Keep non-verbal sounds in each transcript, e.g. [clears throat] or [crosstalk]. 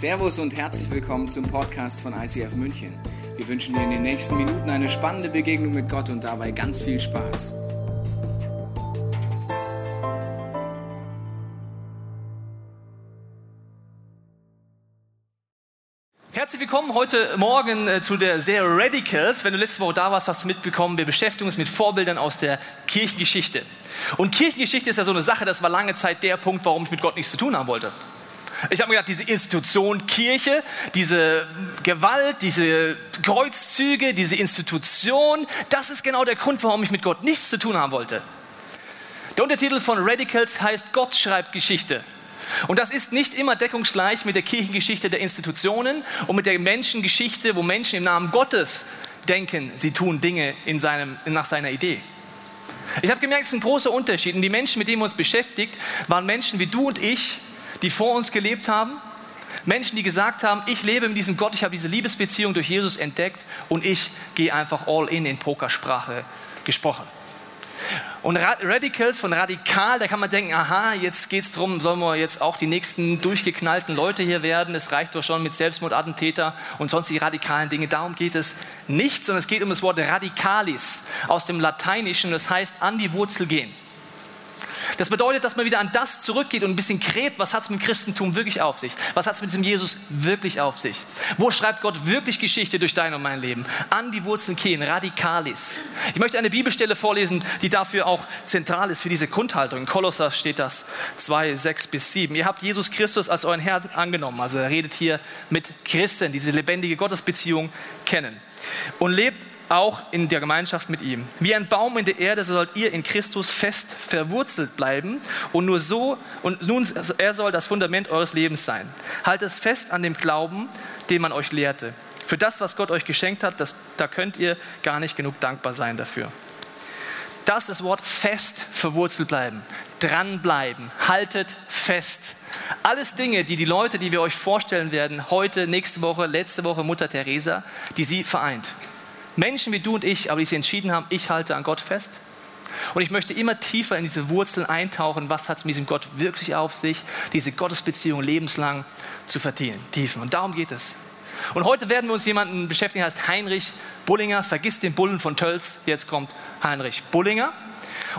Servus und herzlich willkommen zum Podcast von ICF München. Wir wünschen dir in den nächsten Minuten eine spannende Begegnung mit Gott und dabei ganz viel Spaß. Herzlich willkommen heute Morgen äh, zu der Serie Radicals. Wenn du letzte Woche da warst, hast du mitbekommen, wir beschäftigen uns mit Vorbildern aus der Kirchengeschichte. Und Kirchengeschichte ist ja so eine Sache, das war lange Zeit der Punkt, warum ich mit Gott nichts zu tun haben wollte. Ich habe mir gedacht, diese Institution Kirche, diese Gewalt, diese Kreuzzüge, diese Institution, das ist genau der Grund, warum ich mit Gott nichts zu tun haben wollte. Der Untertitel von Radicals heißt Gott schreibt Geschichte. Und das ist nicht immer deckungsgleich mit der Kirchengeschichte der Institutionen und mit der Menschengeschichte, wo Menschen im Namen Gottes denken, sie tun Dinge in seinem, nach seiner Idee. Ich habe gemerkt, es ist ein großer Unterschied. Und die Menschen, mit denen wir uns beschäftigt, waren Menschen wie du und ich, die vor uns gelebt haben. Menschen, die gesagt haben, ich lebe mit diesem Gott, ich habe diese Liebesbeziehung durch Jesus entdeckt und ich gehe einfach all in in Pokersprache gesprochen. Und Radicals von radikal, da kann man denken, aha, jetzt geht es darum, sollen wir jetzt auch die nächsten durchgeknallten Leute hier werden? Es reicht doch schon mit Selbstmordattentäter und sonst die radikalen Dinge. Darum geht es nicht, sondern es geht um das Wort radicalis aus dem Lateinischen, das heißt an die Wurzel gehen. Das bedeutet, dass man wieder an das zurückgeht und ein bisschen gräbt, was hat es mit Christentum wirklich auf sich? Was hat es mit diesem Jesus wirklich auf sich? Wo schreibt Gott wirklich Geschichte durch dein und mein Leben? An die Wurzeln gehen, radikalis. Ich möchte eine Bibelstelle vorlesen, die dafür auch zentral ist für diese Grundhaltung. In Kolosser steht das 2, 6 bis 7. Ihr habt Jesus Christus als euren Herrn angenommen. Also er redet hier mit Christen, diese lebendige Gottesbeziehung kennen. Und lebt auch in der Gemeinschaft mit ihm. Wie ein Baum in der Erde, so sollt ihr in Christus fest verwurzelt bleiben und nur so und nun also er soll das Fundament eures Lebens sein. Haltet es fest an dem Glauben, den man euch lehrte. Für das, was Gott euch geschenkt hat, das, da könnt ihr gar nicht genug dankbar sein dafür. Das ist das Wort fest verwurzelt bleiben, dranbleiben, haltet fest. Alles Dinge, die die Leute, die wir euch vorstellen werden, heute, nächste Woche, letzte Woche, Mutter Teresa, die sie vereint. Menschen wie du und ich, aber die sich entschieden haben, ich halte an Gott fest. Und ich möchte immer tiefer in diese Wurzeln eintauchen. Was hat es mit diesem Gott wirklich auf sich, diese Gottesbeziehung lebenslang zu vertiefen? Und darum geht es. Und heute werden wir uns jemanden beschäftigen, der heißt Heinrich Bullinger. Vergiss den Bullen von Tölz. Jetzt kommt Heinrich Bullinger.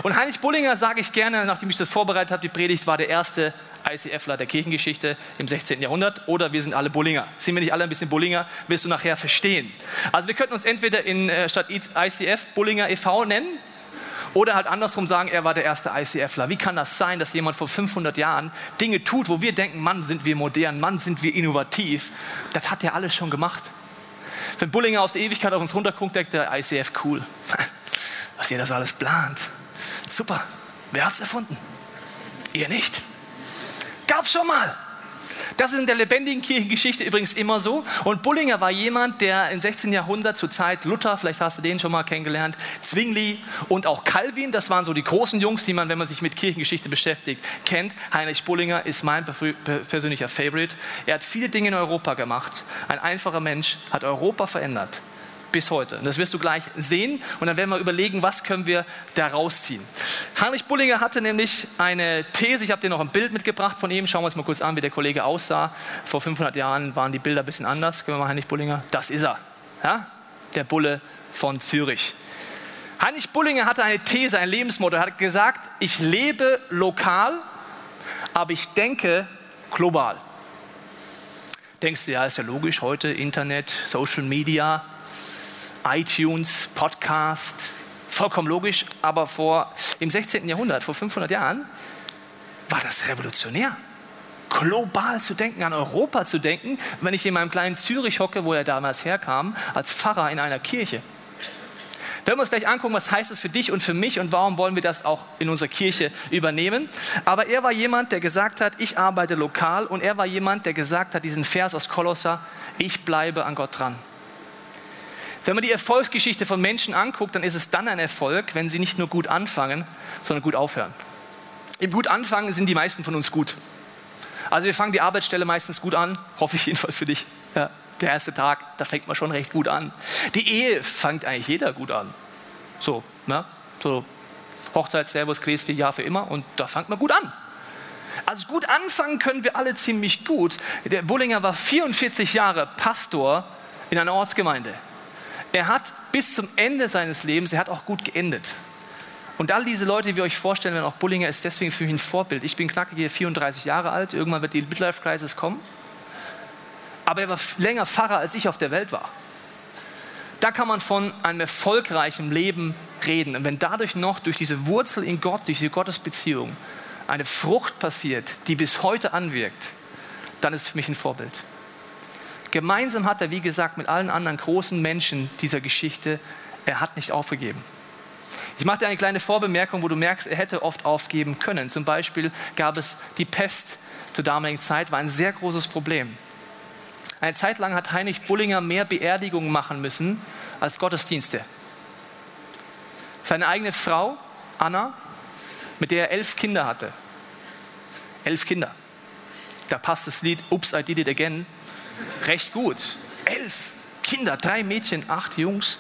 Und Heinrich Bullinger sage ich gerne, nachdem ich das vorbereitet habe, die Predigt war der erste ICFler der Kirchengeschichte im 16. Jahrhundert oder wir sind alle Bullinger. Sind wir nicht alle ein bisschen Bullinger, wirst du nachher verstehen. Also wir könnten uns entweder in äh, statt ICF Bullinger e.V. nennen oder halt andersrum sagen, er war der erste ICFler. Wie kann das sein, dass jemand vor 500 Jahren Dinge tut, wo wir denken, Mann, sind wir modern, Mann, sind wir innovativ. Das hat er alles schon gemacht. Wenn Bullinger aus der Ewigkeit auf uns runterguckt, denkt der ICF cool. [laughs] Was ihr das alles plant. Super. Wer hat es erfunden? Ihr nicht. Gab's schon mal. Das ist in der lebendigen Kirchengeschichte übrigens immer so. Und Bullinger war jemand, der im 16. Jahrhundert zur Zeit Luther, vielleicht hast du den schon mal kennengelernt, Zwingli und auch Calvin, das waren so die großen Jungs, die man, wenn man sich mit Kirchengeschichte beschäftigt, kennt. Heinrich Bullinger ist mein persönlicher Favorite. Er hat viele Dinge in Europa gemacht. Ein einfacher Mensch hat Europa verändert bis heute. Und das wirst du gleich sehen und dann werden wir überlegen, was können wir da rausziehen. Heinrich Bullinger hatte nämlich eine These, ich habe dir noch ein Bild mitgebracht von ihm, schauen wir uns mal kurz an, wie der Kollege aussah. Vor 500 Jahren waren die Bilder ein bisschen anders. Können wir mal Heinrich Bullinger? Das ist er, ja? der Bulle von Zürich. Heinrich Bullinger hatte eine These, ein Lebensmotto. Er hat gesagt, ich lebe lokal, aber ich denke global. Denkst du, ja, ist ja logisch, heute Internet, Social Media, iTunes, Podcast, vollkommen logisch, aber vor im 16. Jahrhundert, vor 500 Jahren, war das revolutionär. Global zu denken, an Europa zu denken, wenn ich in meinem kleinen Zürich hocke, wo er damals herkam, als Pfarrer in einer Kirche. Wenn wir uns gleich angucken, was heißt es für dich und für mich und warum wollen wir das auch in unserer Kirche übernehmen. Aber er war jemand, der gesagt hat, ich arbeite lokal und er war jemand, der gesagt hat, diesen Vers aus Kolosser, ich bleibe an Gott dran. Wenn man die Erfolgsgeschichte von Menschen anguckt, dann ist es dann ein Erfolg, wenn sie nicht nur gut anfangen, sondern gut aufhören. Im gut anfangen sind die meisten von uns gut. Also wir fangen die Arbeitsstelle meistens gut an, hoffe ich jedenfalls für dich. Ja, der erste Tag, da fängt man schon recht gut an. Die Ehe fängt eigentlich jeder gut an. So, ne? so Hochzeit, Servus, Christi, Jahr für immer und da fängt man gut an. Also gut anfangen können wir alle ziemlich gut. Der Bullinger war 44 Jahre Pastor in einer Ortsgemeinde. Er hat bis zum Ende seines Lebens, er hat auch gut geendet. Und all diese Leute, die wir euch vorstellen, wenn auch Bullinger ist deswegen für mich ein Vorbild. Ich bin knackige 34 Jahre alt, irgendwann wird die Midlife Crisis kommen. Aber er war länger Pfarrer, als ich auf der Welt war. Da kann man von einem erfolgreichen Leben reden. Und wenn dadurch noch durch diese Wurzel in Gott, durch diese Gottesbeziehung, eine Frucht passiert, die bis heute anwirkt, dann ist es für mich ein Vorbild. Gemeinsam hat er, wie gesagt, mit allen anderen großen Menschen dieser Geschichte, er hat nicht aufgegeben. Ich mache dir eine kleine Vorbemerkung, wo du merkst, er hätte oft aufgeben können. Zum Beispiel gab es die Pest zur damaligen Zeit, war ein sehr großes Problem. Eine Zeit lang hat Heinrich Bullinger mehr Beerdigungen machen müssen als Gottesdienste. Seine eigene Frau, Anna, mit der er elf Kinder hatte. Elf Kinder. Da passt das Lied Oops, I Did It Again recht gut. Elf Kinder, drei Mädchen, acht Jungs.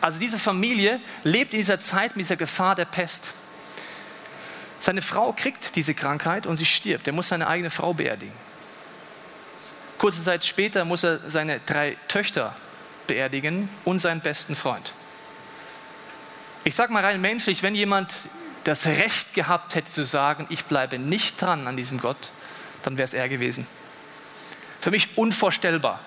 Also diese Familie lebt in dieser Zeit mit dieser Gefahr der Pest. Seine Frau kriegt diese Krankheit und sie stirbt. Er muss seine eigene Frau beerdigen. Kurze Zeit später muss er seine drei Töchter beerdigen und seinen besten Freund. Ich sage mal rein menschlich, wenn jemand das Recht gehabt hätte zu sagen, ich bleibe nicht dran an diesem Gott, dann wäre es er gewesen. Für mich unvorstellbar,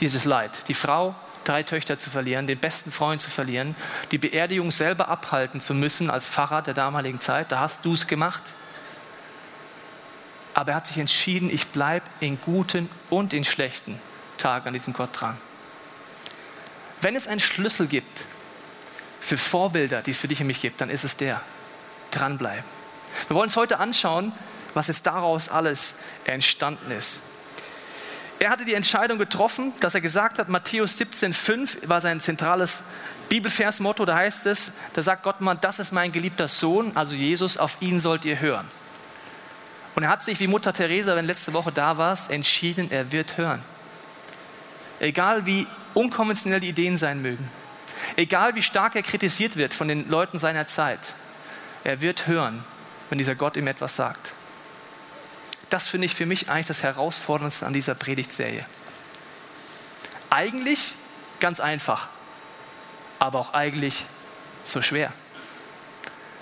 dieses Leid. Die Frau, drei Töchter zu verlieren, den besten Freund zu verlieren, die Beerdigung selber abhalten zu müssen als Pfarrer der damaligen Zeit. Da hast du es gemacht. Aber er hat sich entschieden, ich bleibe in guten und in schlechten Tagen an diesem Gott dran. Wenn es einen Schlüssel gibt für Vorbilder, die es für dich und mich gibt, dann ist es der dranbleiben. Wir wollen uns heute anschauen, was jetzt daraus alles entstanden ist. Er hatte die Entscheidung getroffen, dass er gesagt hat, Matthäus 17,5 war sein zentrales Bibelversmotto, da heißt es, da sagt Gott mal, das ist mein geliebter Sohn, also Jesus, auf ihn sollt ihr hören. Und er hat sich, wie Mutter Teresa, wenn letzte Woche da warst, entschieden, er wird hören. Egal wie unkonventionell die Ideen sein mögen, egal wie stark er kritisiert wird von den Leuten seiner Zeit, er wird hören, wenn dieser Gott ihm etwas sagt. Das finde ich für mich eigentlich das Herausforderndste an dieser Predigtserie. Eigentlich ganz einfach, aber auch eigentlich so schwer.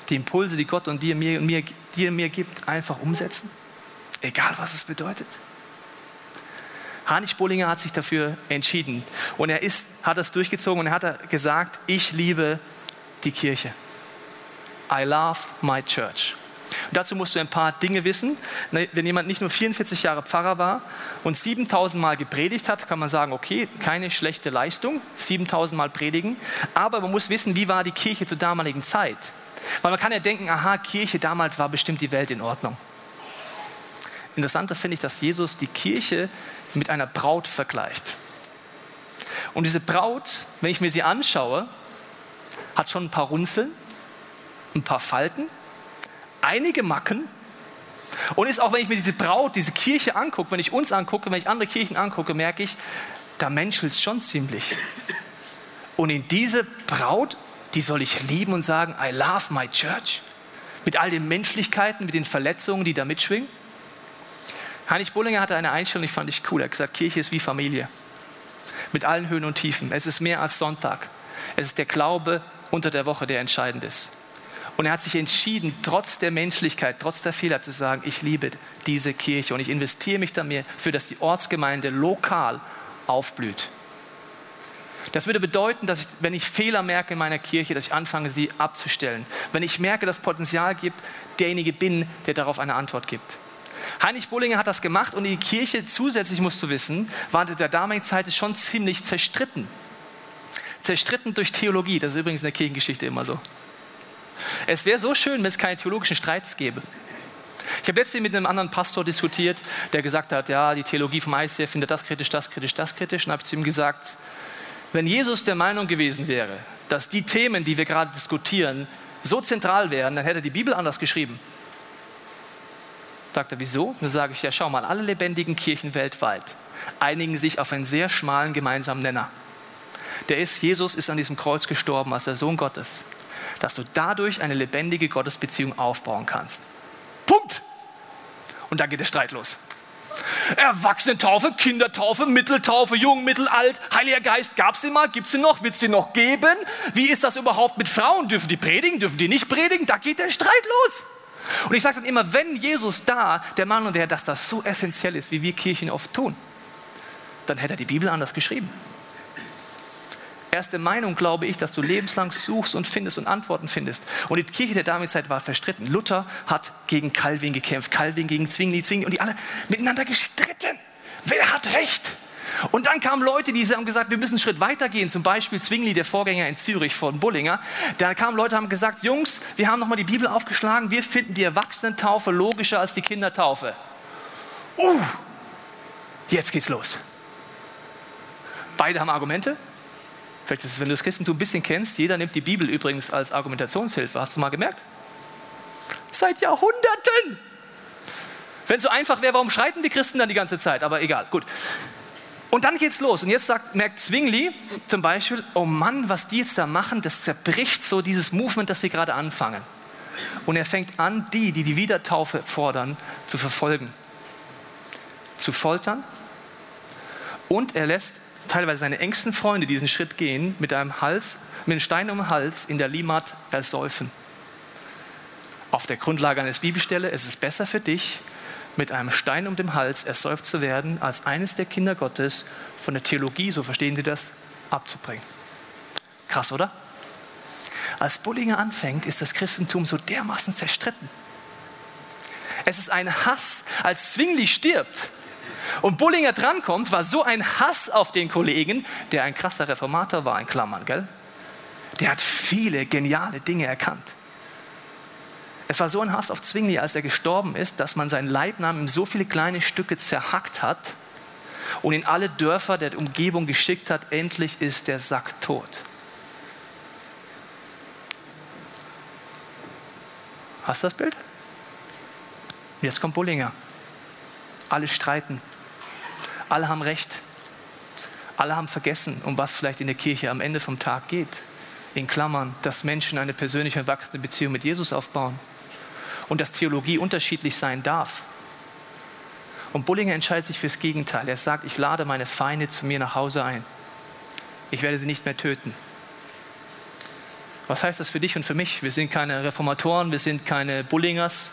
Die Impulse, die Gott und dir mir, mir, dir mir gibt, einfach umsetzen, egal was es bedeutet. Heinrich Bollinger hat sich dafür entschieden und er ist, hat das durchgezogen und er hat gesagt, ich liebe die Kirche. I love my church. Dazu musst du ein paar Dinge wissen. Ne, wenn jemand nicht nur 44 Jahre Pfarrer war und 7000 Mal gepredigt hat, kann man sagen, okay, keine schlechte Leistung, 7000 Mal predigen. Aber man muss wissen, wie war die Kirche zur damaligen Zeit? Weil man kann ja denken, aha, Kirche damals war bestimmt die Welt in Ordnung. Interessanter finde ich, dass Jesus die Kirche mit einer Braut vergleicht. Und diese Braut, wenn ich mir sie anschaue, hat schon ein paar Runzeln, ein paar Falten, einige Macken und ist auch, wenn ich mir diese Braut, diese Kirche angucke, wenn ich uns angucke, wenn ich andere Kirchen angucke, merke ich, da menschelt es schon ziemlich. Und in diese Braut, die soll ich lieben und sagen, I love my church, mit all den Menschlichkeiten, mit den Verletzungen, die da mitschwingen. Heinrich Bullinger hatte eine Einstellung, die fand ich cool. Er hat gesagt, Kirche ist wie Familie. Mit allen Höhen und Tiefen. Es ist mehr als Sonntag. Es ist der Glaube unter der Woche, der entscheidend ist. Und er hat sich entschieden, trotz der Menschlichkeit, trotz der Fehler zu sagen, ich liebe diese Kirche und ich investiere mich dafür, dass die Ortsgemeinde lokal aufblüht. Das würde bedeuten, dass ich, wenn ich Fehler merke in meiner Kirche, dass ich anfange, sie abzustellen. Wenn ich merke, dass Potenzial gibt, derjenige bin, der darauf eine Antwort gibt. Heinrich Bullinger hat das gemacht und die Kirche zusätzlich, musst du wissen, war in der damaligen Zeit schon ziemlich zerstritten. Zerstritten durch Theologie, das ist übrigens in der Kirchengeschichte immer so. Es wäre so schön, wenn es keine theologischen Streits gäbe. Ich habe letztens mit einem anderen Pastor diskutiert, der gesagt hat, ja, die Theologie vom ICF findet das kritisch, das kritisch, das kritisch. Und habe zu ihm gesagt, wenn Jesus der Meinung gewesen wäre, dass die Themen, die wir gerade diskutieren, so zentral wären, dann hätte er die Bibel anders geschrieben. Sagt er, wieso? Dann sage ich, ja, schau mal, alle lebendigen Kirchen weltweit einigen sich auf einen sehr schmalen gemeinsamen Nenner. Der ist, Jesus ist an diesem Kreuz gestorben als der Sohn Gottes dass du dadurch eine lebendige Gottesbeziehung aufbauen kannst. Punkt. Und dann geht der Streit los. Erwachsenentaufe, Kindertaufe, Mitteltaufe, Jung, Mittel, Alt, Heiliger Geist, gab es den mal, gibt es den noch, wird es den noch geben? Wie ist das überhaupt mit Frauen? Dürfen die predigen, dürfen die nicht predigen? Da geht der Streit los. Und ich sage dann immer, wenn Jesus da der Mann wäre, dass das so essentiell ist, wie wir Kirchen oft tun, dann hätte er die Bibel anders geschrieben. Erste Meinung glaube ich, dass du lebenslang suchst und findest und Antworten findest. Und die Kirche der damaligen Zeit war verstritten. Luther hat gegen Calvin gekämpft, Calvin gegen Zwingli, Zwingli und die alle miteinander gestritten. Wer hat recht? Und dann kamen Leute, die haben gesagt, wir müssen einen Schritt weiter gehen. Zum Beispiel Zwingli, der Vorgänger in Zürich von Bullinger. Da kamen Leute, haben gesagt, Jungs, wir haben nochmal die Bibel aufgeschlagen. Wir finden die Erwachsenentaufe logischer als die Kindertaufe. Uh, jetzt geht's los. Beide haben Argumente. Vielleicht ist es, wenn du das Christentum ein bisschen kennst, jeder nimmt die Bibel übrigens als Argumentationshilfe. Hast du mal gemerkt? Seit Jahrhunderten. Wenn es so einfach wäre, warum schreiten die Christen dann die ganze Zeit? Aber egal, gut. Und dann geht's los. Und jetzt sagt, merkt Zwingli zum Beispiel, oh Mann, was die jetzt da machen, das zerbricht so dieses Movement, das sie gerade anfangen. Und er fängt an, die, die die Wiedertaufe fordern, zu verfolgen, zu foltern. Und er lässt teilweise seine engsten Freunde diesen Schritt gehen, mit einem Hals, mit einem Stein um den Hals in der Limat ersäufen. Auf der Grundlage eines Bibelstelle, es ist besser für dich, mit einem Stein um den Hals ersäuft zu werden, als eines der Kinder Gottes von der Theologie, so verstehen sie das, abzubringen. Krass, oder? Als Bullinger anfängt, ist das Christentum so dermaßen zerstritten. Es ist ein Hass, als Zwingli stirbt, und Bullinger drankommt, war so ein Hass auf den Kollegen, der ein krasser Reformator war, in Klammern, gell? Der hat viele geniale Dinge erkannt. Es war so ein Hass auf Zwingli, als er gestorben ist, dass man seinen Leibnamen in so viele kleine Stücke zerhackt hat und in alle Dörfer der Umgebung geschickt hat, endlich ist der Sack tot. Hast du das Bild? Jetzt kommt Bullinger. Alle streiten. Alle haben Recht. Alle haben vergessen, um was vielleicht in der Kirche am Ende vom Tag geht. In Klammern, dass Menschen eine persönliche wachsende Beziehung mit Jesus aufbauen. Und dass Theologie unterschiedlich sein darf. Und Bullinger entscheidet sich fürs Gegenteil. Er sagt, ich lade meine Feinde zu mir nach Hause ein. Ich werde sie nicht mehr töten. Was heißt das für dich und für mich? Wir sind keine Reformatoren, wir sind keine Bullingers,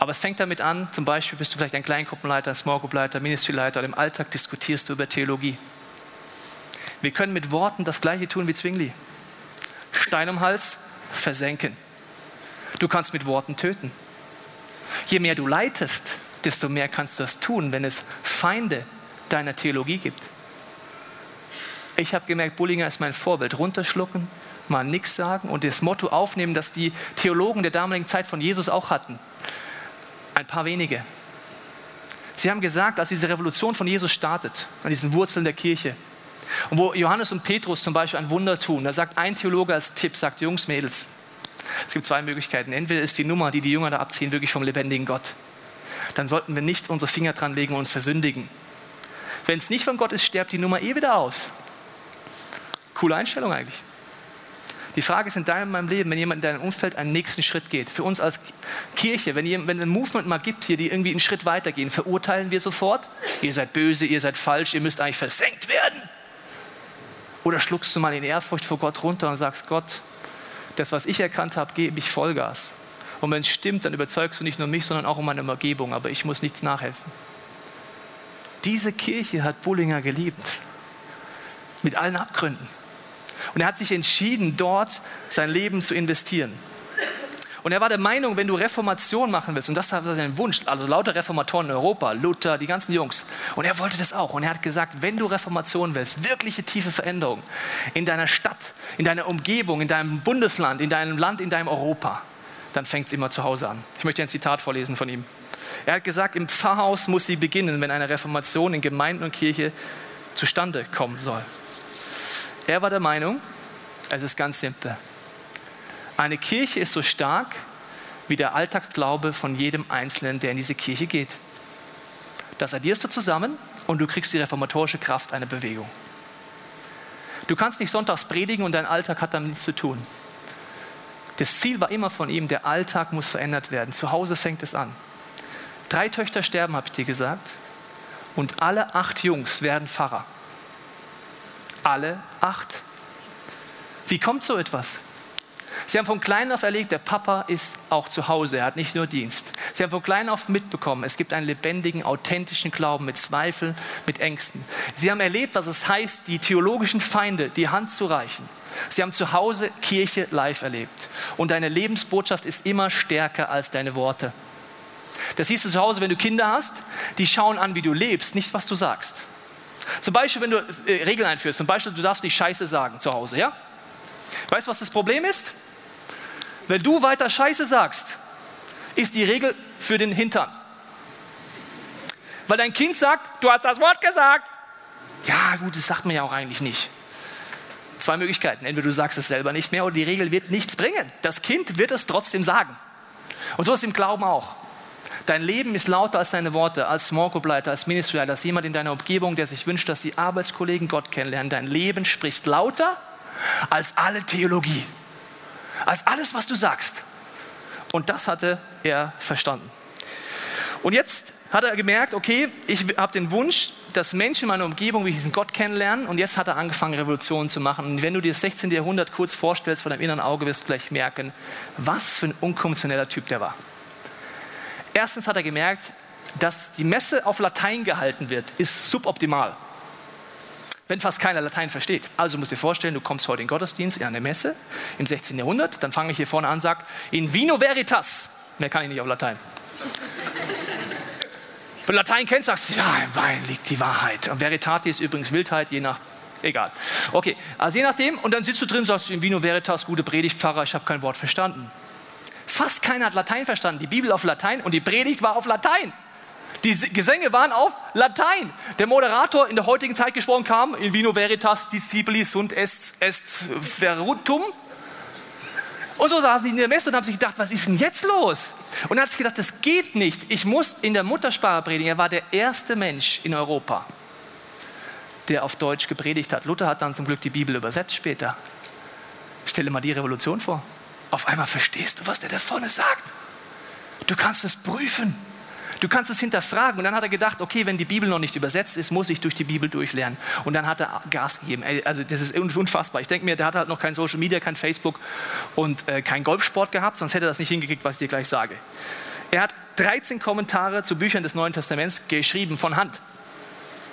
aber es fängt damit an, zum Beispiel bist du vielleicht ein Kleingruppenleiter, ein Small Group Leiter, Ministry-Leiter und im Alltag diskutierst du über Theologie. Wir können mit Worten das Gleiche tun wie Zwingli. Stein um Hals, versenken. Du kannst mit Worten töten. Je mehr du leitest, desto mehr kannst du das tun, wenn es Feinde deiner Theologie gibt. Ich habe gemerkt, Bullinger ist mein Vorbild. Runterschlucken, mal nichts sagen und das Motto aufnehmen, das die Theologen der damaligen Zeit von Jesus auch hatten. Ein paar wenige. Sie haben gesagt, als diese Revolution von Jesus startet, an diesen Wurzeln der Kirche, und wo Johannes und Petrus zum Beispiel ein Wunder tun, da sagt ein Theologe als Tipp, sagt Jungs, Mädels, es gibt zwei Möglichkeiten. Entweder ist die Nummer, die die Jünger da abziehen, wirklich vom lebendigen Gott. Dann sollten wir nicht unsere Finger dran legen und uns versündigen. Wenn es nicht von Gott ist, sterbt die Nummer eh wieder aus. Coole Einstellung eigentlich. Die Frage ist in deinem in meinem Leben, wenn jemand in deinem Umfeld einen nächsten Schritt geht, für uns als Kirche, wenn, es wenn ein Movement mal gibt hier, die irgendwie einen Schritt weitergehen, verurteilen wir sofort, ihr seid böse, ihr seid falsch, ihr müsst eigentlich versenkt werden. Oder schluckst du mal in Ehrfurcht vor Gott runter und sagst, Gott, das, was ich erkannt habe, gebe ich Vollgas. Und wenn es stimmt, dann überzeugst du nicht nur mich, sondern auch um meine Umgebung, aber ich muss nichts nachhelfen. Diese Kirche hat Bullinger geliebt. Mit allen Abgründen. Und er hat sich entschieden, dort sein Leben zu investieren. Und er war der Meinung, wenn du Reformation machen willst, und das war sein Wunsch, also lauter Reformatoren in Europa, Luther, die ganzen Jungs, und er wollte das auch. Und er hat gesagt, wenn du Reformation willst, wirkliche tiefe Veränderung in deiner Stadt, in deiner Umgebung, in deinem Bundesland, in deinem Land, in deinem Europa, dann fängt es immer zu Hause an. Ich möchte ein Zitat vorlesen von ihm. Er hat gesagt, im Pfarrhaus muss sie beginnen, wenn eine Reformation in Gemeinden und Kirche zustande kommen soll. Er war der Meinung, es ist ganz simpel. Eine Kirche ist so stark wie der Alltagsglaube von jedem Einzelnen, der in diese Kirche geht. Das addierst du zusammen und du kriegst die reformatorische Kraft einer Bewegung. Du kannst nicht sonntags predigen und dein Alltag hat damit nichts zu tun. Das Ziel war immer von ihm, der Alltag muss verändert werden. Zu Hause fängt es an. Drei Töchter sterben, habe ich dir gesagt. Und alle acht Jungs werden Pfarrer. Alle acht. Wie kommt so etwas? Sie haben von klein auf erlegt, der Papa ist auch zu Hause, er hat nicht nur Dienst. Sie haben von klein auf mitbekommen, es gibt einen lebendigen, authentischen Glauben mit Zweifeln, mit Ängsten. Sie haben erlebt, was es heißt, die theologischen Feinde die Hand zu reichen. Sie haben zu Hause Kirche live erlebt. Und deine Lebensbotschaft ist immer stärker als deine Worte. Das siehst du zu Hause, wenn du Kinder hast, die schauen an, wie du lebst, nicht was du sagst. Zum Beispiel, wenn du äh, Regeln einführst, zum Beispiel, du darfst nicht Scheiße sagen zu Hause, ja? Weißt du, was das Problem ist? Wenn du weiter Scheiße sagst, ist die Regel für den Hintern. Weil dein Kind sagt, du hast das Wort gesagt. Ja, gut, das sagt man ja auch eigentlich nicht. Zwei Möglichkeiten. Entweder du sagst es selber nicht mehr oder die Regel wird nichts bringen. Das Kind wird es trotzdem sagen. Und so ist es im Glauben auch. Dein Leben ist lauter als deine Worte, als Small Group Leiter, als Ministry Leiter, als jemand in deiner Umgebung, der sich wünscht, dass die Arbeitskollegen Gott kennenlernen. Dein Leben spricht lauter als alle Theologie als alles, was du sagst. Und das hatte er verstanden. Und jetzt hat er gemerkt, okay, ich habe den Wunsch, dass Menschen in meiner Umgebung wie diesen Gott kennenlernen. Und jetzt hat er angefangen, Revolutionen zu machen. Und wenn du dir das 16. Jahrhundert kurz vorstellst vor deinem inneren Auge, wirst du gleich merken, was für ein unkonventioneller Typ der war. Erstens hat er gemerkt, dass die Messe auf Latein gehalten wird, ist suboptimal wenn fast keiner Latein versteht. Also musst dir vorstellen, du kommst heute in den Gottesdienst, in eine Messe im 16. Jahrhundert, dann fange ich hier vorne an und sage, in vino veritas. Mehr kann ich nicht auf Latein. Wenn [laughs] du Latein kennst, sagst du, ja, im Wein liegt die Wahrheit. Und Veritati ist übrigens Wildheit, je nach, egal. Okay, also je nachdem, und dann sitzt du drin, sagst du, in vino veritas, gute Predigtpfarrer, ich habe kein Wort verstanden. Fast keiner hat Latein verstanden. Die Bibel auf Latein und die Predigt war auf Latein. Die Gesänge waren auf Latein. Der Moderator in der heutigen Zeit gesprochen kam, in vino veritas discipulis und est, est verutum. Und so saßen sie in der Messe und haben sich gedacht, was ist denn jetzt los? Und dann hat sich gedacht, das geht nicht. Ich muss in der Muttersprache predigen. Er war der erste Mensch in Europa, der auf Deutsch gepredigt hat. Luther hat dann zum Glück die Bibel übersetzt später. Stell dir mal die Revolution vor. Auf einmal verstehst du, was der da vorne sagt. Du kannst es prüfen. Du kannst es hinterfragen. Und dann hat er gedacht, okay, wenn die Bibel noch nicht übersetzt ist, muss ich durch die Bibel durchlernen. Und dann hat er Gas gegeben. Also das ist unfassbar. Ich denke mir, der hat halt noch kein Social Media, kein Facebook und äh, kein Golfsport gehabt, sonst hätte er das nicht hingekriegt, was ich dir gleich sage. Er hat 13 Kommentare zu Büchern des Neuen Testaments geschrieben von Hand.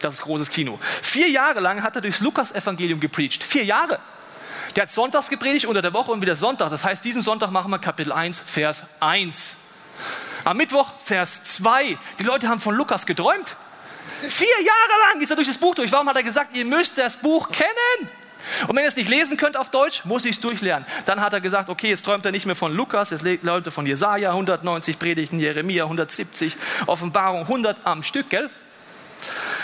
Das ist großes Kino. Vier Jahre lang hat er durchs Lukas-Evangelium gepreacht. Vier Jahre. Der hat sonntags gepredigt unter der Woche und wieder Sonntag. Das heißt, diesen Sonntag machen wir Kapitel 1, Vers 1. Am Mittwoch, Vers 2. Die Leute haben von Lukas geträumt. Vier Jahre lang ist er durch das Buch durch. Warum hat er gesagt, ihr müsst das Buch kennen? Und wenn ihr es nicht lesen könnt auf Deutsch, muss ich es durchlernen. Dann hat er gesagt, okay, jetzt träumt er nicht mehr von Lukas, jetzt träumt er von Jesaja, 190 Predigten, Jeremia, 170, Offenbarung, 100 am Stück, gell?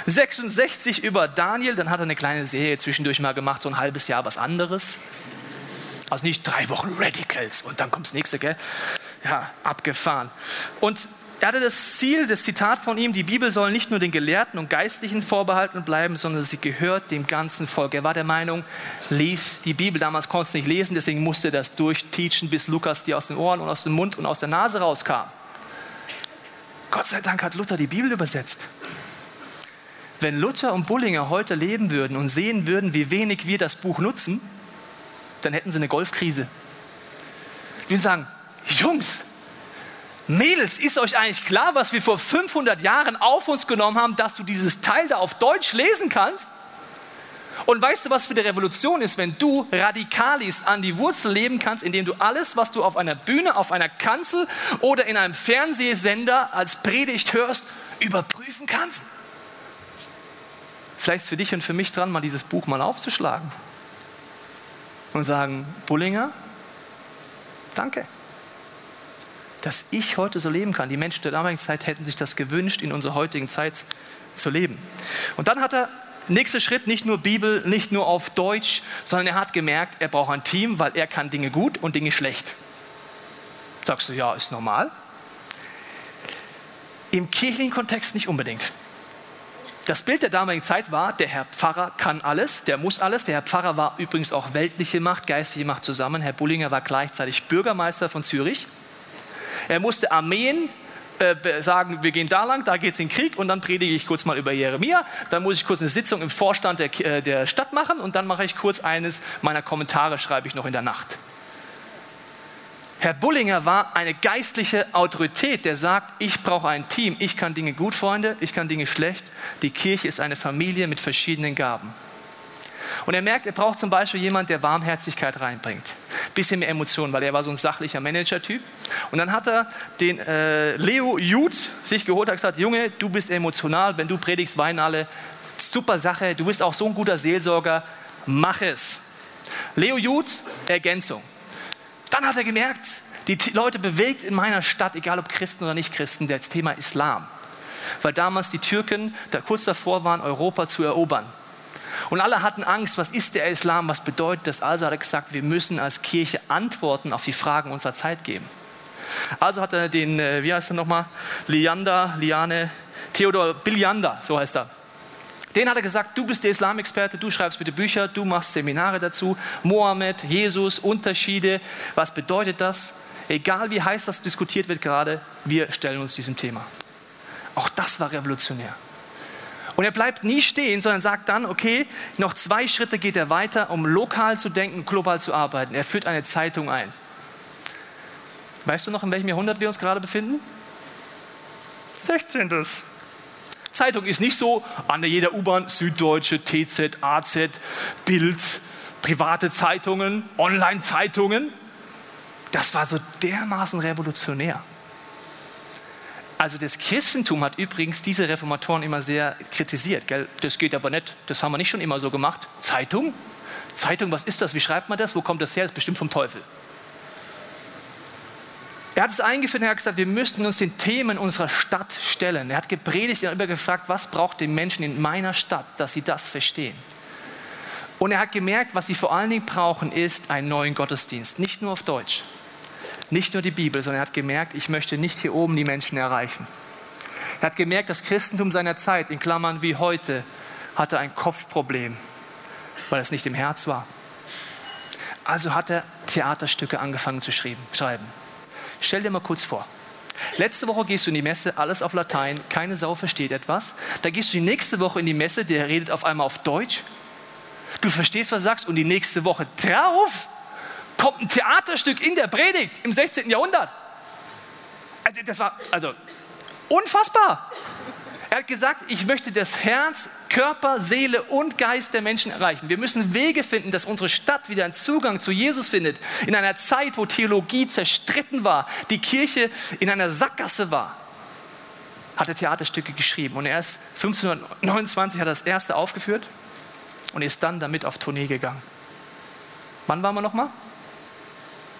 66 über Daniel, dann hat er eine kleine Serie zwischendurch mal gemacht, so ein halbes Jahr was anderes. Also nicht drei Wochen Radicals und dann kommt das nächste, gell? ja, abgefahren. Und er hatte das Ziel, das Zitat von ihm, die Bibel soll nicht nur den Gelehrten und Geistlichen vorbehalten bleiben, sondern sie gehört dem ganzen Volk. Er war der Meinung, lies die Bibel. Damals konntest du nicht lesen, deswegen musste er das durchteachen, bis Lukas dir aus den Ohren und aus dem Mund und aus der Nase rauskam. Gott sei Dank hat Luther die Bibel übersetzt. Wenn Luther und Bullinger heute leben würden und sehen würden, wie wenig wir das Buch nutzen, dann hätten sie eine Golfkrise. Die sagen, Jungs, Mädels, ist euch eigentlich klar, was wir vor 500 Jahren auf uns genommen haben, dass du dieses Teil da auf Deutsch lesen kannst? Und weißt du, was für eine Revolution ist, wenn du radikalis an die Wurzel leben kannst, indem du alles, was du auf einer Bühne, auf einer Kanzel oder in einem Fernsehsender als Predigt hörst, überprüfen kannst? Vielleicht ist für dich und für mich dran, mal dieses Buch mal aufzuschlagen und sagen, Bullinger, danke dass ich heute so leben kann. Die Menschen der damaligen Zeit hätten sich das gewünscht, in unserer heutigen Zeit zu leben. Und dann hat er nächster Schritt nicht nur Bibel, nicht nur auf Deutsch, sondern er hat gemerkt, er braucht ein Team, weil er kann Dinge gut und Dinge schlecht. Sagst du, ja, ist normal. Im kirchlichen Kontext nicht unbedingt. Das Bild der damaligen Zeit war, der Herr Pfarrer kann alles, der muss alles. Der Herr Pfarrer war übrigens auch weltliche Macht, geistliche Macht zusammen. Herr Bullinger war gleichzeitig Bürgermeister von Zürich. Er musste Armeen äh, sagen, wir gehen da lang, da geht es in den Krieg und dann predige ich kurz mal über Jeremia. Dann muss ich kurz eine Sitzung im Vorstand der, äh, der Stadt machen und dann mache ich kurz eines meiner Kommentare, schreibe ich noch in der Nacht. Herr Bullinger war eine geistliche Autorität, der sagt, ich brauche ein Team, ich kann Dinge gut, Freunde, ich kann Dinge schlecht. Die Kirche ist eine Familie mit verschiedenen Gaben. Und er merkt, er braucht zum Beispiel jemanden, der Warmherzigkeit reinbringt. Bisschen mehr Emotionen, weil er war so ein sachlicher Manager-Typ. Und dann hat er den äh, Leo Jud sich geholt, hat gesagt, Junge, du bist emotional, wenn du predigst, weinen alle. Super Sache, du bist auch so ein guter Seelsorger, mach es. Leo Jud, Ergänzung. Dann hat er gemerkt, die Leute bewegt in meiner Stadt, egal ob Christen oder nicht Christen, das Thema Islam. Weil damals die Türken da kurz davor waren, Europa zu erobern. Und alle hatten Angst, was ist der Islam, was bedeutet das? Also hat er gesagt, wir müssen als Kirche Antworten auf die Fragen unserer Zeit geben. Also hat er den, äh, wie heißt er nochmal, Liander, Liane, Theodor Billiander, so heißt er, den hat er gesagt, du bist der Islamexperte, du schreibst bitte Bücher, du machst Seminare dazu. Mohammed, Jesus, Unterschiede, was bedeutet das? Egal wie heiß das diskutiert wird gerade, wir stellen uns diesem Thema. Auch das war revolutionär. Und er bleibt nie stehen, sondern sagt dann, okay, noch zwei Schritte geht er weiter, um lokal zu denken, global zu arbeiten. Er führt eine Zeitung ein. Weißt du noch, in welchem Jahrhundert wir uns gerade befinden? 16. Zeitung ist nicht so an jeder U-Bahn, Süddeutsche, TZ, AZ, Bild, private Zeitungen, Online-Zeitungen. Das war so dermaßen revolutionär. Also das Christentum hat übrigens diese Reformatoren immer sehr kritisiert. Gell? Das geht aber nicht, das haben wir nicht schon immer so gemacht. Zeitung? Zeitung, was ist das? Wie schreibt man das? Wo kommt das her? Das ist bestimmt vom Teufel. Er hat es eingeführt und er hat gesagt, wir müssten uns den Themen unserer Stadt stellen. Er hat gepredigt und immer gefragt, was braucht die Menschen in meiner Stadt, dass sie das verstehen. Und er hat gemerkt, was sie vor allen Dingen brauchen, ist einen neuen Gottesdienst. Nicht nur auf Deutsch, nicht nur die Bibel, sondern er hat gemerkt, ich möchte nicht hier oben die Menschen erreichen. Er hat gemerkt, das Christentum seiner Zeit, in Klammern wie heute, hatte ein Kopfproblem, weil es nicht im Herz war. Also hat er Theaterstücke angefangen zu schreiben. Stell dir mal kurz vor. Letzte Woche gehst du in die Messe, alles auf Latein, keine Sau versteht etwas. Dann gehst du die nächste Woche in die Messe, der redet auf einmal auf Deutsch. Du verstehst, was er sagt, und die nächste Woche drauf kommt ein Theaterstück in der Predigt im 16. Jahrhundert. Also das war also unfassbar. Er hat gesagt, ich möchte das Herz, Körper, Seele und Geist der Menschen erreichen. Wir müssen Wege finden, dass unsere Stadt wieder einen Zugang zu Jesus findet. In einer Zeit, wo Theologie zerstritten war, die Kirche in einer Sackgasse war, hat er Theaterstücke geschrieben. Und erst 1529 hat er das erste aufgeführt und ist dann damit auf Tournee gegangen. Wann waren wir nochmal?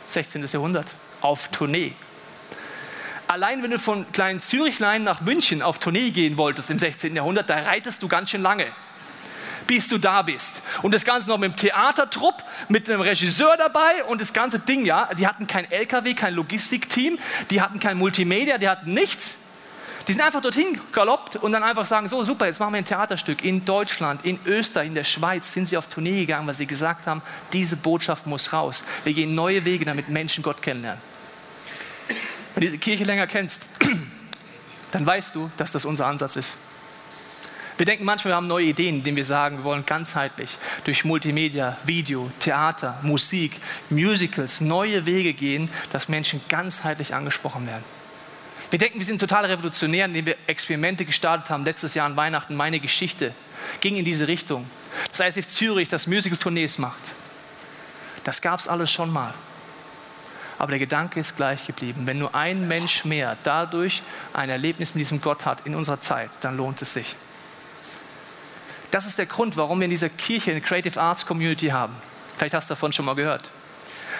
16. Jahrhundert. Auf Tournee allein wenn du von kleinen Zürichlein nach München auf Tournee gehen wolltest im 16. Jahrhundert, da reitest du ganz schön lange, bis du da bist. Und das Ganze noch mit dem Theatertrupp, mit einem Regisseur dabei und das ganze Ding, ja, die hatten kein LKW, kein Logistikteam, die hatten kein Multimedia, die hatten nichts. Die sind einfach dorthin galoppt und dann einfach sagen, so super, jetzt machen wir ein Theaterstück. In Deutschland, in Österreich, in der Schweiz sind sie auf Tournee gegangen, weil sie gesagt haben, diese Botschaft muss raus. Wir gehen neue Wege, damit Menschen Gott kennenlernen. Wenn du diese Kirche länger kennst, [clears throat] dann weißt du, dass das unser Ansatz ist. Wir denken manchmal, wir haben neue Ideen, indem wir sagen, wir wollen ganzheitlich durch Multimedia, Video, Theater, Musik, Musicals neue Wege gehen, dass Menschen ganzheitlich angesprochen werden. Wir denken, wir sind total revolutionär, indem wir Experimente gestartet haben. Letztes Jahr an Weihnachten, meine Geschichte ging in diese Richtung. Das ISF Zürich, das Musical-Tournees macht. Das gab es alles schon mal aber der Gedanke ist gleich geblieben. Wenn nur ein Mensch mehr dadurch ein Erlebnis mit diesem Gott hat in unserer Zeit, dann lohnt es sich. Das ist der Grund, warum wir in dieser Kirche eine Creative Arts Community haben. Vielleicht hast du davon schon mal gehört.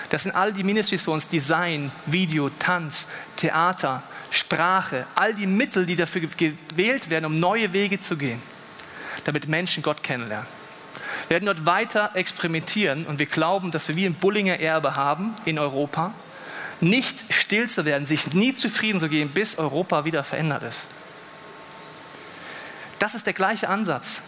Das sind all die Ministries für uns, Design, Video, Tanz, Theater, Sprache, all die Mittel, die dafür gewählt werden, um neue Wege zu gehen, damit Menschen Gott kennenlernen. Wir werden dort weiter experimentieren und wir glauben, dass wir wie ein Bullinger Erbe haben in Europa, nicht still zu werden, sich nie zufrieden zu geben, bis Europa wieder verändert ist. Das ist der gleiche Ansatz,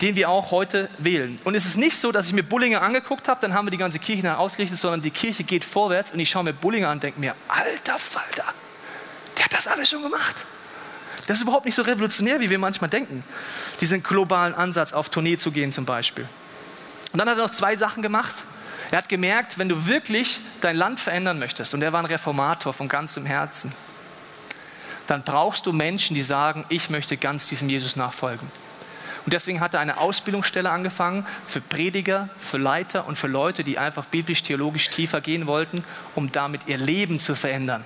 den wir auch heute wählen. Und es ist nicht so, dass ich mir Bullinger angeguckt habe, dann haben wir die ganze Kirche nach ausgerichtet, sondern die Kirche geht vorwärts und ich schaue mir Bullinger an und denke mir, alter Falter, der hat das alles schon gemacht. Das ist überhaupt nicht so revolutionär, wie wir manchmal denken, diesen globalen Ansatz auf Tournee zu gehen zum Beispiel. Und dann hat er noch zwei Sachen gemacht. Er hat gemerkt, wenn du wirklich dein Land verändern möchtest, und er war ein Reformator von ganzem Herzen, dann brauchst du Menschen, die sagen, ich möchte ganz diesem Jesus nachfolgen. Und deswegen hat er eine Ausbildungsstelle angefangen für Prediger, für Leiter und für Leute, die einfach biblisch-theologisch tiefer gehen wollten, um damit ihr Leben zu verändern.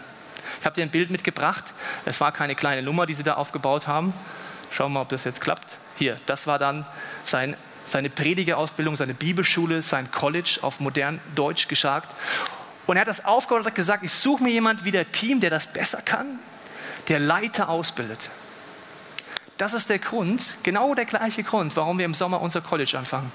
Ich habe dir ein Bild mitgebracht. Es war keine kleine Nummer, die sie da aufgebaut haben. Schauen wir mal, ob das jetzt klappt. Hier, das war dann sein, seine Predigerausbildung, seine Bibelschule, sein College auf modern Deutsch gesagt. Und er hat das aufgebaut und gesagt, ich suche mir jemand wie der Team, der das besser kann, der Leiter ausbildet. Das ist der Grund, genau der gleiche Grund, warum wir im Sommer unser College anfangen.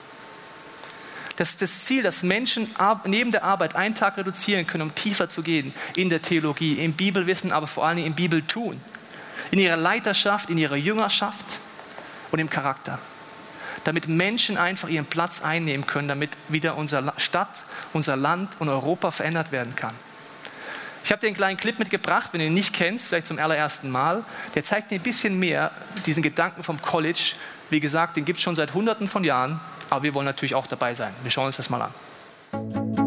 Das ist das Ziel, dass Menschen neben der Arbeit einen Tag reduzieren können, um tiefer zu gehen in der Theologie, im Bibelwissen, aber vor allem im Bibeltun, in ihrer Leiterschaft, in ihrer Jüngerschaft und im Charakter. Damit Menschen einfach ihren Platz einnehmen können, damit wieder unsere Stadt, unser Land und Europa verändert werden kann. Ich habe dir einen kleinen Clip mitgebracht, wenn du ihn nicht kennst, vielleicht zum allerersten Mal. Der zeigt dir ein bisschen mehr diesen Gedanken vom College. Wie gesagt, den gibt es schon seit Hunderten von Jahren, aber wir wollen natürlich auch dabei sein. Wir schauen uns das mal an.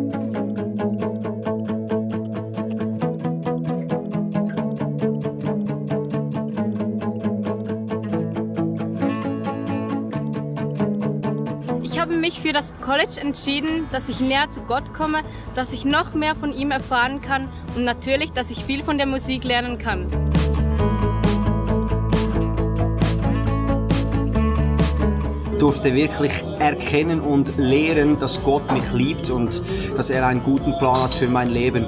Mich für das College entschieden, dass ich näher zu Gott komme, dass ich noch mehr von ihm erfahren kann und natürlich, dass ich viel von der Musik lernen kann. Ich durfte wirklich erkennen und lehren, dass Gott mich liebt und dass er einen guten Plan hat für mein Leben.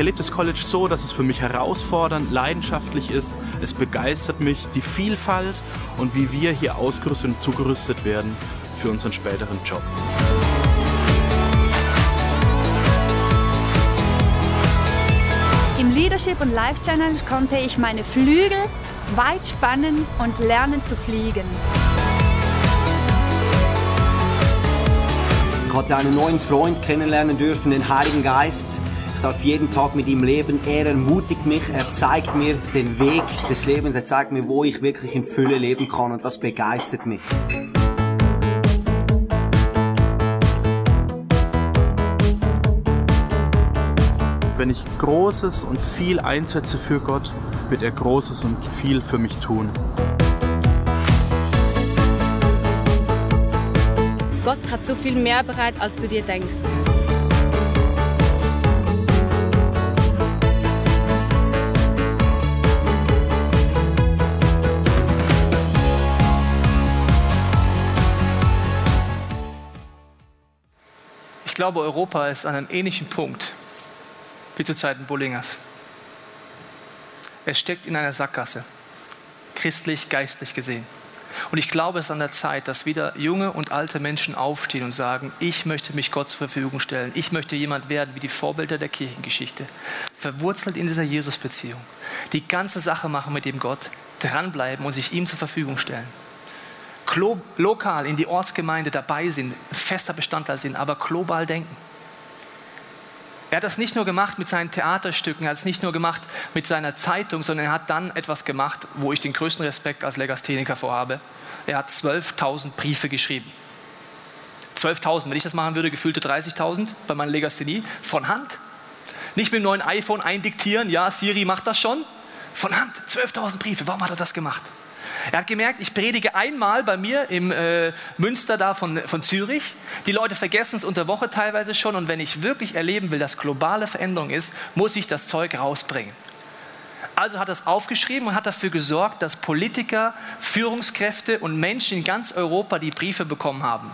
Erlebe das College so, dass es für mich herausfordernd, leidenschaftlich ist. Es begeistert mich die Vielfalt und wie wir hier ausgerüstet und zugerüstet werden für unseren späteren Job. Im Leadership und Life Challenge konnte ich meine Flügel weit spannen und lernen zu fliegen. Ich hatte einen neuen Freund kennenlernen dürfen, den Heiligen Geist. Ich darf jeden Tag mit ihm leben. Er ermutigt mich, er zeigt mir den Weg des Lebens, er zeigt mir, wo ich wirklich in Fülle leben kann und das begeistert mich. Wenn ich Großes und viel einsetze für Gott, wird er Großes und viel für mich tun. Gott hat so viel mehr bereit, als du dir denkst. Glaube, Europa ist an einem ähnlichen Punkt wie zu Zeiten Bullingers. Es steckt in einer Sackgasse, christlich, geistlich gesehen. Und ich glaube, es ist an der Zeit, dass wieder junge und alte Menschen aufstehen und sagen, ich möchte mich Gott zur Verfügung stellen. Ich möchte jemand werden wie die Vorbilder der Kirchengeschichte. Verwurzelt in dieser Jesus-Beziehung. Die ganze Sache machen mit dem Gott, dranbleiben und sich ihm zur Verfügung stellen lokal in die Ortsgemeinde dabei sind, fester Bestandteil sind, aber global denken. Er hat das nicht nur gemacht mit seinen Theaterstücken, er hat es nicht nur gemacht mit seiner Zeitung, sondern er hat dann etwas gemacht, wo ich den größten Respekt als Legastheniker vorhabe. Er hat 12.000 Briefe geschrieben. 12.000, wenn ich das machen würde, gefühlte 30.000 bei meiner Legasthenie, von Hand. Nicht mit dem neuen iPhone eindiktieren, ja, Siri macht das schon. Von Hand, 12.000 Briefe, warum hat er das gemacht? Er hat gemerkt, ich predige einmal bei mir im äh, Münster da von, von Zürich. Die Leute vergessen es unter Woche teilweise schon und wenn ich wirklich erleben will, dass globale Veränderung ist, muss ich das Zeug rausbringen. Also hat er es aufgeschrieben und hat dafür gesorgt, dass Politiker, Führungskräfte und Menschen in ganz Europa die Briefe bekommen haben.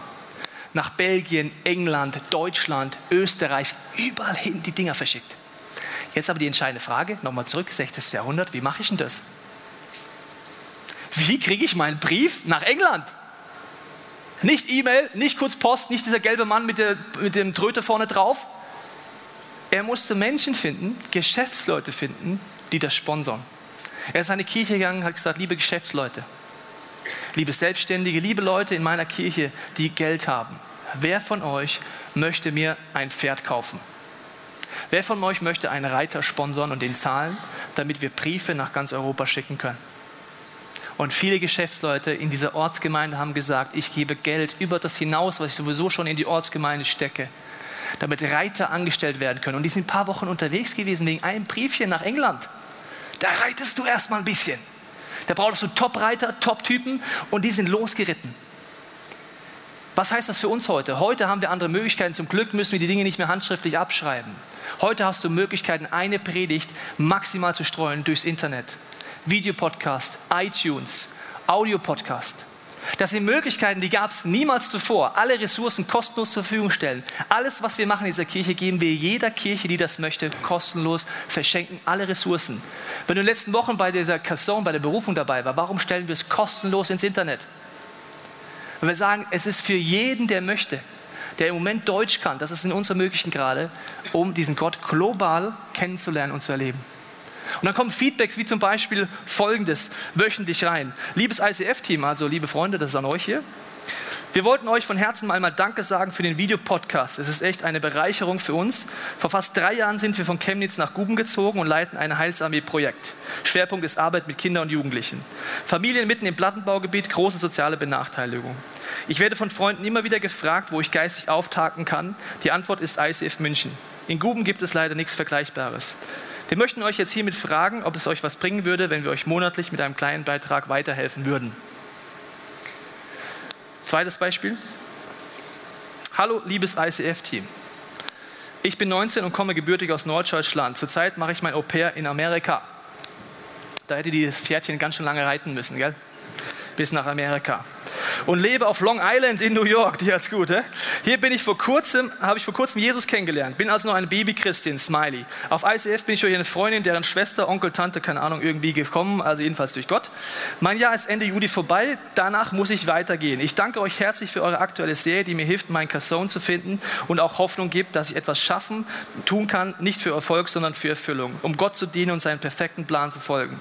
Nach Belgien, England, Deutschland, Österreich, überall hin die Dinger verschickt. Jetzt aber die entscheidende Frage, nochmal zurück, 16. Jahrhundert, wie mache ich denn das? Wie kriege ich meinen Brief nach England? Nicht E-Mail, nicht kurz Post, nicht dieser gelbe Mann mit, der, mit dem Tröte vorne drauf. Er musste Menschen finden, Geschäftsleute finden, die das sponsern. Er ist in eine Kirche gegangen und hat gesagt, liebe Geschäftsleute, liebe Selbstständige, liebe Leute in meiner Kirche, die Geld haben, wer von euch möchte mir ein Pferd kaufen? Wer von euch möchte einen Reiter sponsern und den zahlen, damit wir Briefe nach ganz Europa schicken können? Und viele Geschäftsleute in dieser Ortsgemeinde haben gesagt, ich gebe Geld über das hinaus, was ich sowieso schon in die Ortsgemeinde stecke, damit Reiter angestellt werden können. Und die sind ein paar Wochen unterwegs gewesen wegen einem Briefchen nach England. Da reitest du erstmal ein bisschen. Da brauchst du Top-Reiter, Top-Typen und die sind losgeritten. Was heißt das für uns heute? Heute haben wir andere Möglichkeiten. Zum Glück müssen wir die Dinge nicht mehr handschriftlich abschreiben. Heute hast du Möglichkeiten, eine Predigt maximal zu streuen durchs Internet. Videopodcast, iTunes, Audiopodcast. Das sind Möglichkeiten, die gab es niemals zuvor. Alle Ressourcen kostenlos zur Verfügung stellen. Alles, was wir machen in dieser Kirche, geben wir jeder Kirche, die das möchte, kostenlos, verschenken alle Ressourcen. Wenn du in den letzten Wochen bei dieser Kasson, bei der Berufung dabei war, warum stellen wir es kostenlos ins Internet? Wenn wir sagen, es ist für jeden, der möchte, der im Moment Deutsch kann, das ist in unserer Möglichkeit gerade, um diesen Gott global kennenzulernen und zu erleben. Und dann kommen Feedbacks wie zum Beispiel folgendes wöchentlich rein. Liebes ICF-Team, also liebe Freunde, das ist an euch hier. Wir wollten euch von Herzen einmal Danke sagen für den Videopodcast. Es ist echt eine Bereicherung für uns. Vor fast drei Jahren sind wir von Chemnitz nach Guben gezogen und leiten ein Heilsarmee-Projekt. Schwerpunkt ist Arbeit mit Kindern und Jugendlichen. Familien mitten im Plattenbaugebiet, große soziale Benachteiligung. Ich werde von Freunden immer wieder gefragt, wo ich geistig auftaken kann. Die Antwort ist ICF München. In Guben gibt es leider nichts Vergleichbares. Wir möchten euch jetzt hiermit fragen, ob es euch was bringen würde, wenn wir euch monatlich mit einem kleinen Beitrag weiterhelfen würden. Zweites Beispiel. Hallo, liebes ICF-Team. Ich bin 19 und komme gebürtig aus Norddeutschland. Zurzeit mache ich mein Au-pair in Amerika. Da hätte die das Pferdchen ganz schön lange reiten müssen, gell? Bis nach Amerika und lebe auf Long Island in New York. Die hat's gut, hä? Hier bin ich vor kurzem, habe ich vor kurzem Jesus kennengelernt. Bin also noch eine Baby-Christin, Smiley. Auf ICF bin ich durch eine Freundin, deren Schwester, Onkel, Tante, keine Ahnung, irgendwie gekommen, also jedenfalls durch Gott. Mein Jahr ist Ende Juli vorbei. Danach muss ich weitergehen. Ich danke euch herzlich für eure aktuelle Serie, die mir hilft, meinen Casson zu finden und auch Hoffnung gibt, dass ich etwas schaffen, tun kann, nicht für Erfolg, sondern für Erfüllung, um Gott zu dienen und seinen perfekten Plan zu folgen.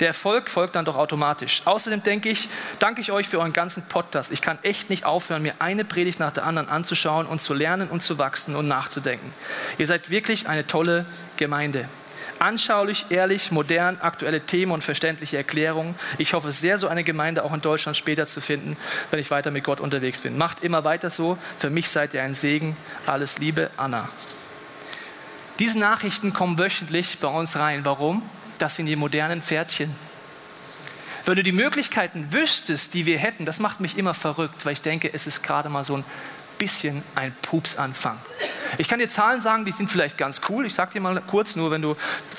Der Erfolg folgt dann doch automatisch. Außerdem denke ich, danke ich euch für euren ganzen Podcast. Ich kann echt nicht aufhören, mir eine Predigt nach der anderen anzuschauen und zu lernen und zu wachsen und nachzudenken. Ihr seid wirklich eine tolle Gemeinde. Anschaulich, ehrlich, modern, aktuelle Themen und verständliche Erklärungen. Ich hoffe sehr, so eine Gemeinde auch in Deutschland später zu finden, wenn ich weiter mit Gott unterwegs bin. Macht immer weiter so. Für mich seid ihr ein Segen. Alles Liebe, Anna. Diese Nachrichten kommen wöchentlich bei uns rein. Warum? Das sind die modernen Pferdchen. Wenn du die Möglichkeiten wüsstest, die wir hätten, das macht mich immer verrückt, weil ich denke, es ist gerade mal so ein bisschen ein Pupsanfang. Ich kann dir Zahlen sagen, die sind vielleicht ganz cool. Ich sage dir mal kurz, nur wenn du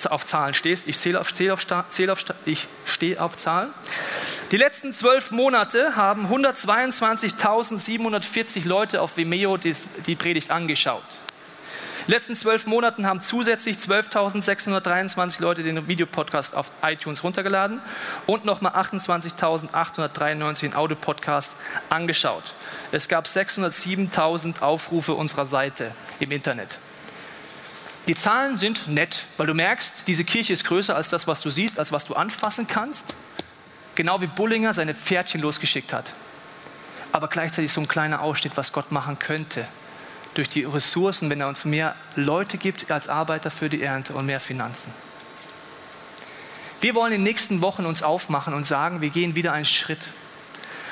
auf Zahlen stehst. Ich zähle auf, zähle auf, zähle auf, ich stehe auf Zahlen. Die letzten zwölf Monate haben 122.740 Leute auf Vimeo die, die Predigt angeschaut. Letzten zwölf Monaten haben zusätzlich 12.623 Leute den Videopodcast auf iTunes runtergeladen und nochmal 28.893 den Audio-Podcast angeschaut. Es gab 607.000 Aufrufe unserer Seite im Internet. Die Zahlen sind nett, weil du merkst, diese Kirche ist größer als das, was du siehst, als was du anfassen kannst. Genau wie Bullinger seine Pferdchen losgeschickt hat. Aber gleichzeitig so ein kleiner Ausschnitt, was Gott machen könnte durch die Ressourcen, wenn er uns mehr Leute gibt als Arbeiter für die Ernte und mehr Finanzen. Wir wollen in den nächsten Wochen uns aufmachen und sagen, wir gehen wieder einen Schritt.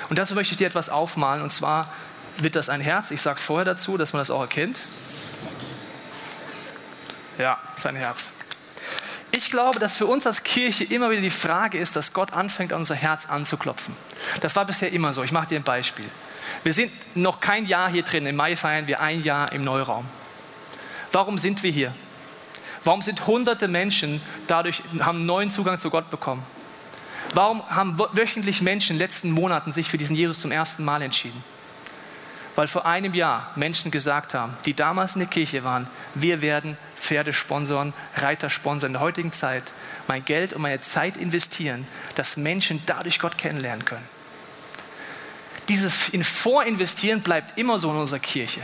Und dazu möchte ich dir etwas aufmalen. Und zwar wird das ein Herz. Ich sage es vorher dazu, dass man das auch erkennt. Ja, sein Herz. Ich glaube, dass für uns als Kirche immer wieder die Frage ist, dass Gott anfängt, an unser Herz anzuklopfen. Das war bisher immer so. Ich mache dir ein Beispiel. Wir sind noch kein Jahr hier drin. Im Mai feiern wir ein Jahr im Neuraum. Warum sind wir hier? Warum sind hunderte Menschen dadurch, haben neuen Zugang zu Gott bekommen? Warum haben wöchentlich Menschen in den letzten Monaten sich für diesen Jesus zum ersten Mal entschieden? Weil vor einem Jahr Menschen gesagt haben, die damals in der Kirche waren, wir werden Pferde sponsern, Reiter sponsern in der heutigen Zeit, mein Geld und meine Zeit investieren, dass Menschen dadurch Gott kennenlernen können dieses in Vorinvestieren bleibt immer so in unserer Kirche.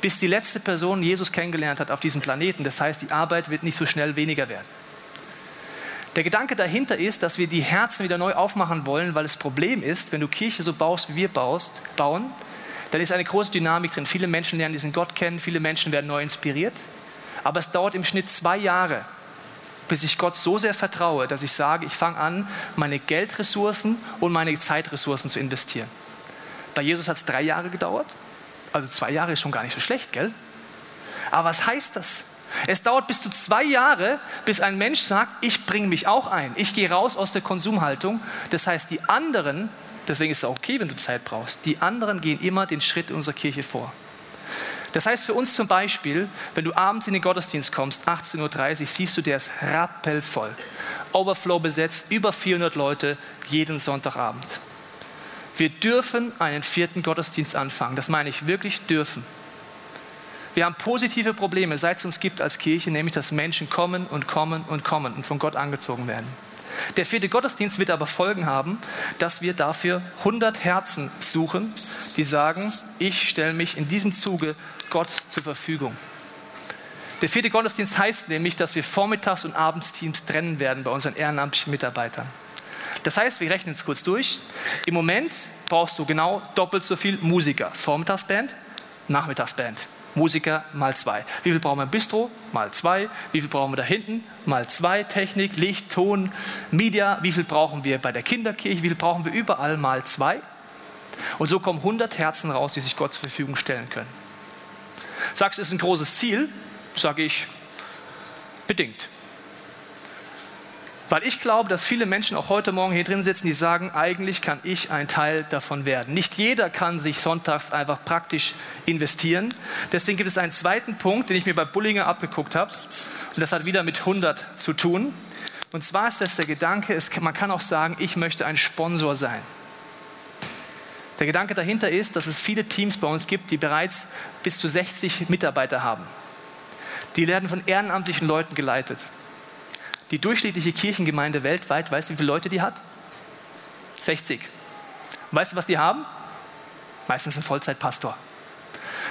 Bis die letzte Person Jesus kennengelernt hat auf diesem Planeten. Das heißt, die Arbeit wird nicht so schnell weniger werden. Der Gedanke dahinter ist, dass wir die Herzen wieder neu aufmachen wollen, weil das Problem ist, wenn du Kirche so baust, wie wir baust, bauen, dann ist eine große Dynamik drin. Viele Menschen lernen diesen Gott kennen, viele Menschen werden neu inspiriert. Aber es dauert im Schnitt zwei Jahre, bis ich Gott so sehr vertraue, dass ich sage, ich fange an, meine Geldressourcen und meine Zeitressourcen zu investieren. Bei Jesus hat es drei Jahre gedauert. Also zwei Jahre ist schon gar nicht so schlecht, gell? Aber was heißt das? Es dauert bis zu zwei Jahre, bis ein Mensch sagt, ich bringe mich auch ein. Ich gehe raus aus der Konsumhaltung. Das heißt, die anderen, deswegen ist es auch okay, wenn du Zeit brauchst, die anderen gehen immer den Schritt in unserer Kirche vor. Das heißt für uns zum Beispiel, wenn du abends in den Gottesdienst kommst, 18.30 Uhr, siehst du, der ist rappelvoll. Overflow besetzt, über 400 Leute jeden Sonntagabend. Wir dürfen einen vierten Gottesdienst anfangen. Das meine ich wirklich dürfen. Wir haben positive Probleme, seit es uns gibt als Kirche, nämlich dass Menschen kommen und kommen und kommen und von Gott angezogen werden. Der vierte Gottesdienst wird aber Folgen haben, dass wir dafür 100 Herzen suchen, die sagen, ich stelle mich in diesem Zuge Gott zur Verfügung. Der vierte Gottesdienst heißt nämlich, dass wir Vormittags- und Abendsteams trennen werden bei unseren ehrenamtlichen Mitarbeitern. Das heißt, wir rechnen es kurz durch. Im Moment brauchst du genau doppelt so viel Musiker. Vormittagsband, Nachmittagsband. Musiker mal zwei. Wie viel brauchen wir im Bistro? Mal zwei. Wie viel brauchen wir da hinten? Mal zwei. Technik, Licht, Ton, Media. Wie viel brauchen wir bei der Kinderkirche? Wie viel brauchen wir überall? Mal zwei. Und so kommen 100 Herzen raus, die sich Gott zur Verfügung stellen können. Sagst du, es ist ein großes Ziel? Sage ich, bedingt. Weil ich glaube, dass viele Menschen auch heute Morgen hier drin sitzen, die sagen, eigentlich kann ich ein Teil davon werden. Nicht jeder kann sich sonntags einfach praktisch investieren. Deswegen gibt es einen zweiten Punkt, den ich mir bei Bullinger abgeguckt habe. Und das hat wieder mit 100 zu tun. Und zwar ist das der Gedanke, man kann auch sagen, ich möchte ein Sponsor sein. Der Gedanke dahinter ist, dass es viele Teams bei uns gibt, die bereits bis zu 60 Mitarbeiter haben. Die werden von ehrenamtlichen Leuten geleitet. Die durchschnittliche Kirchengemeinde weltweit, weißt du, wie viele Leute die hat? 60. Weißt du, was die haben? Meistens ein Vollzeitpastor.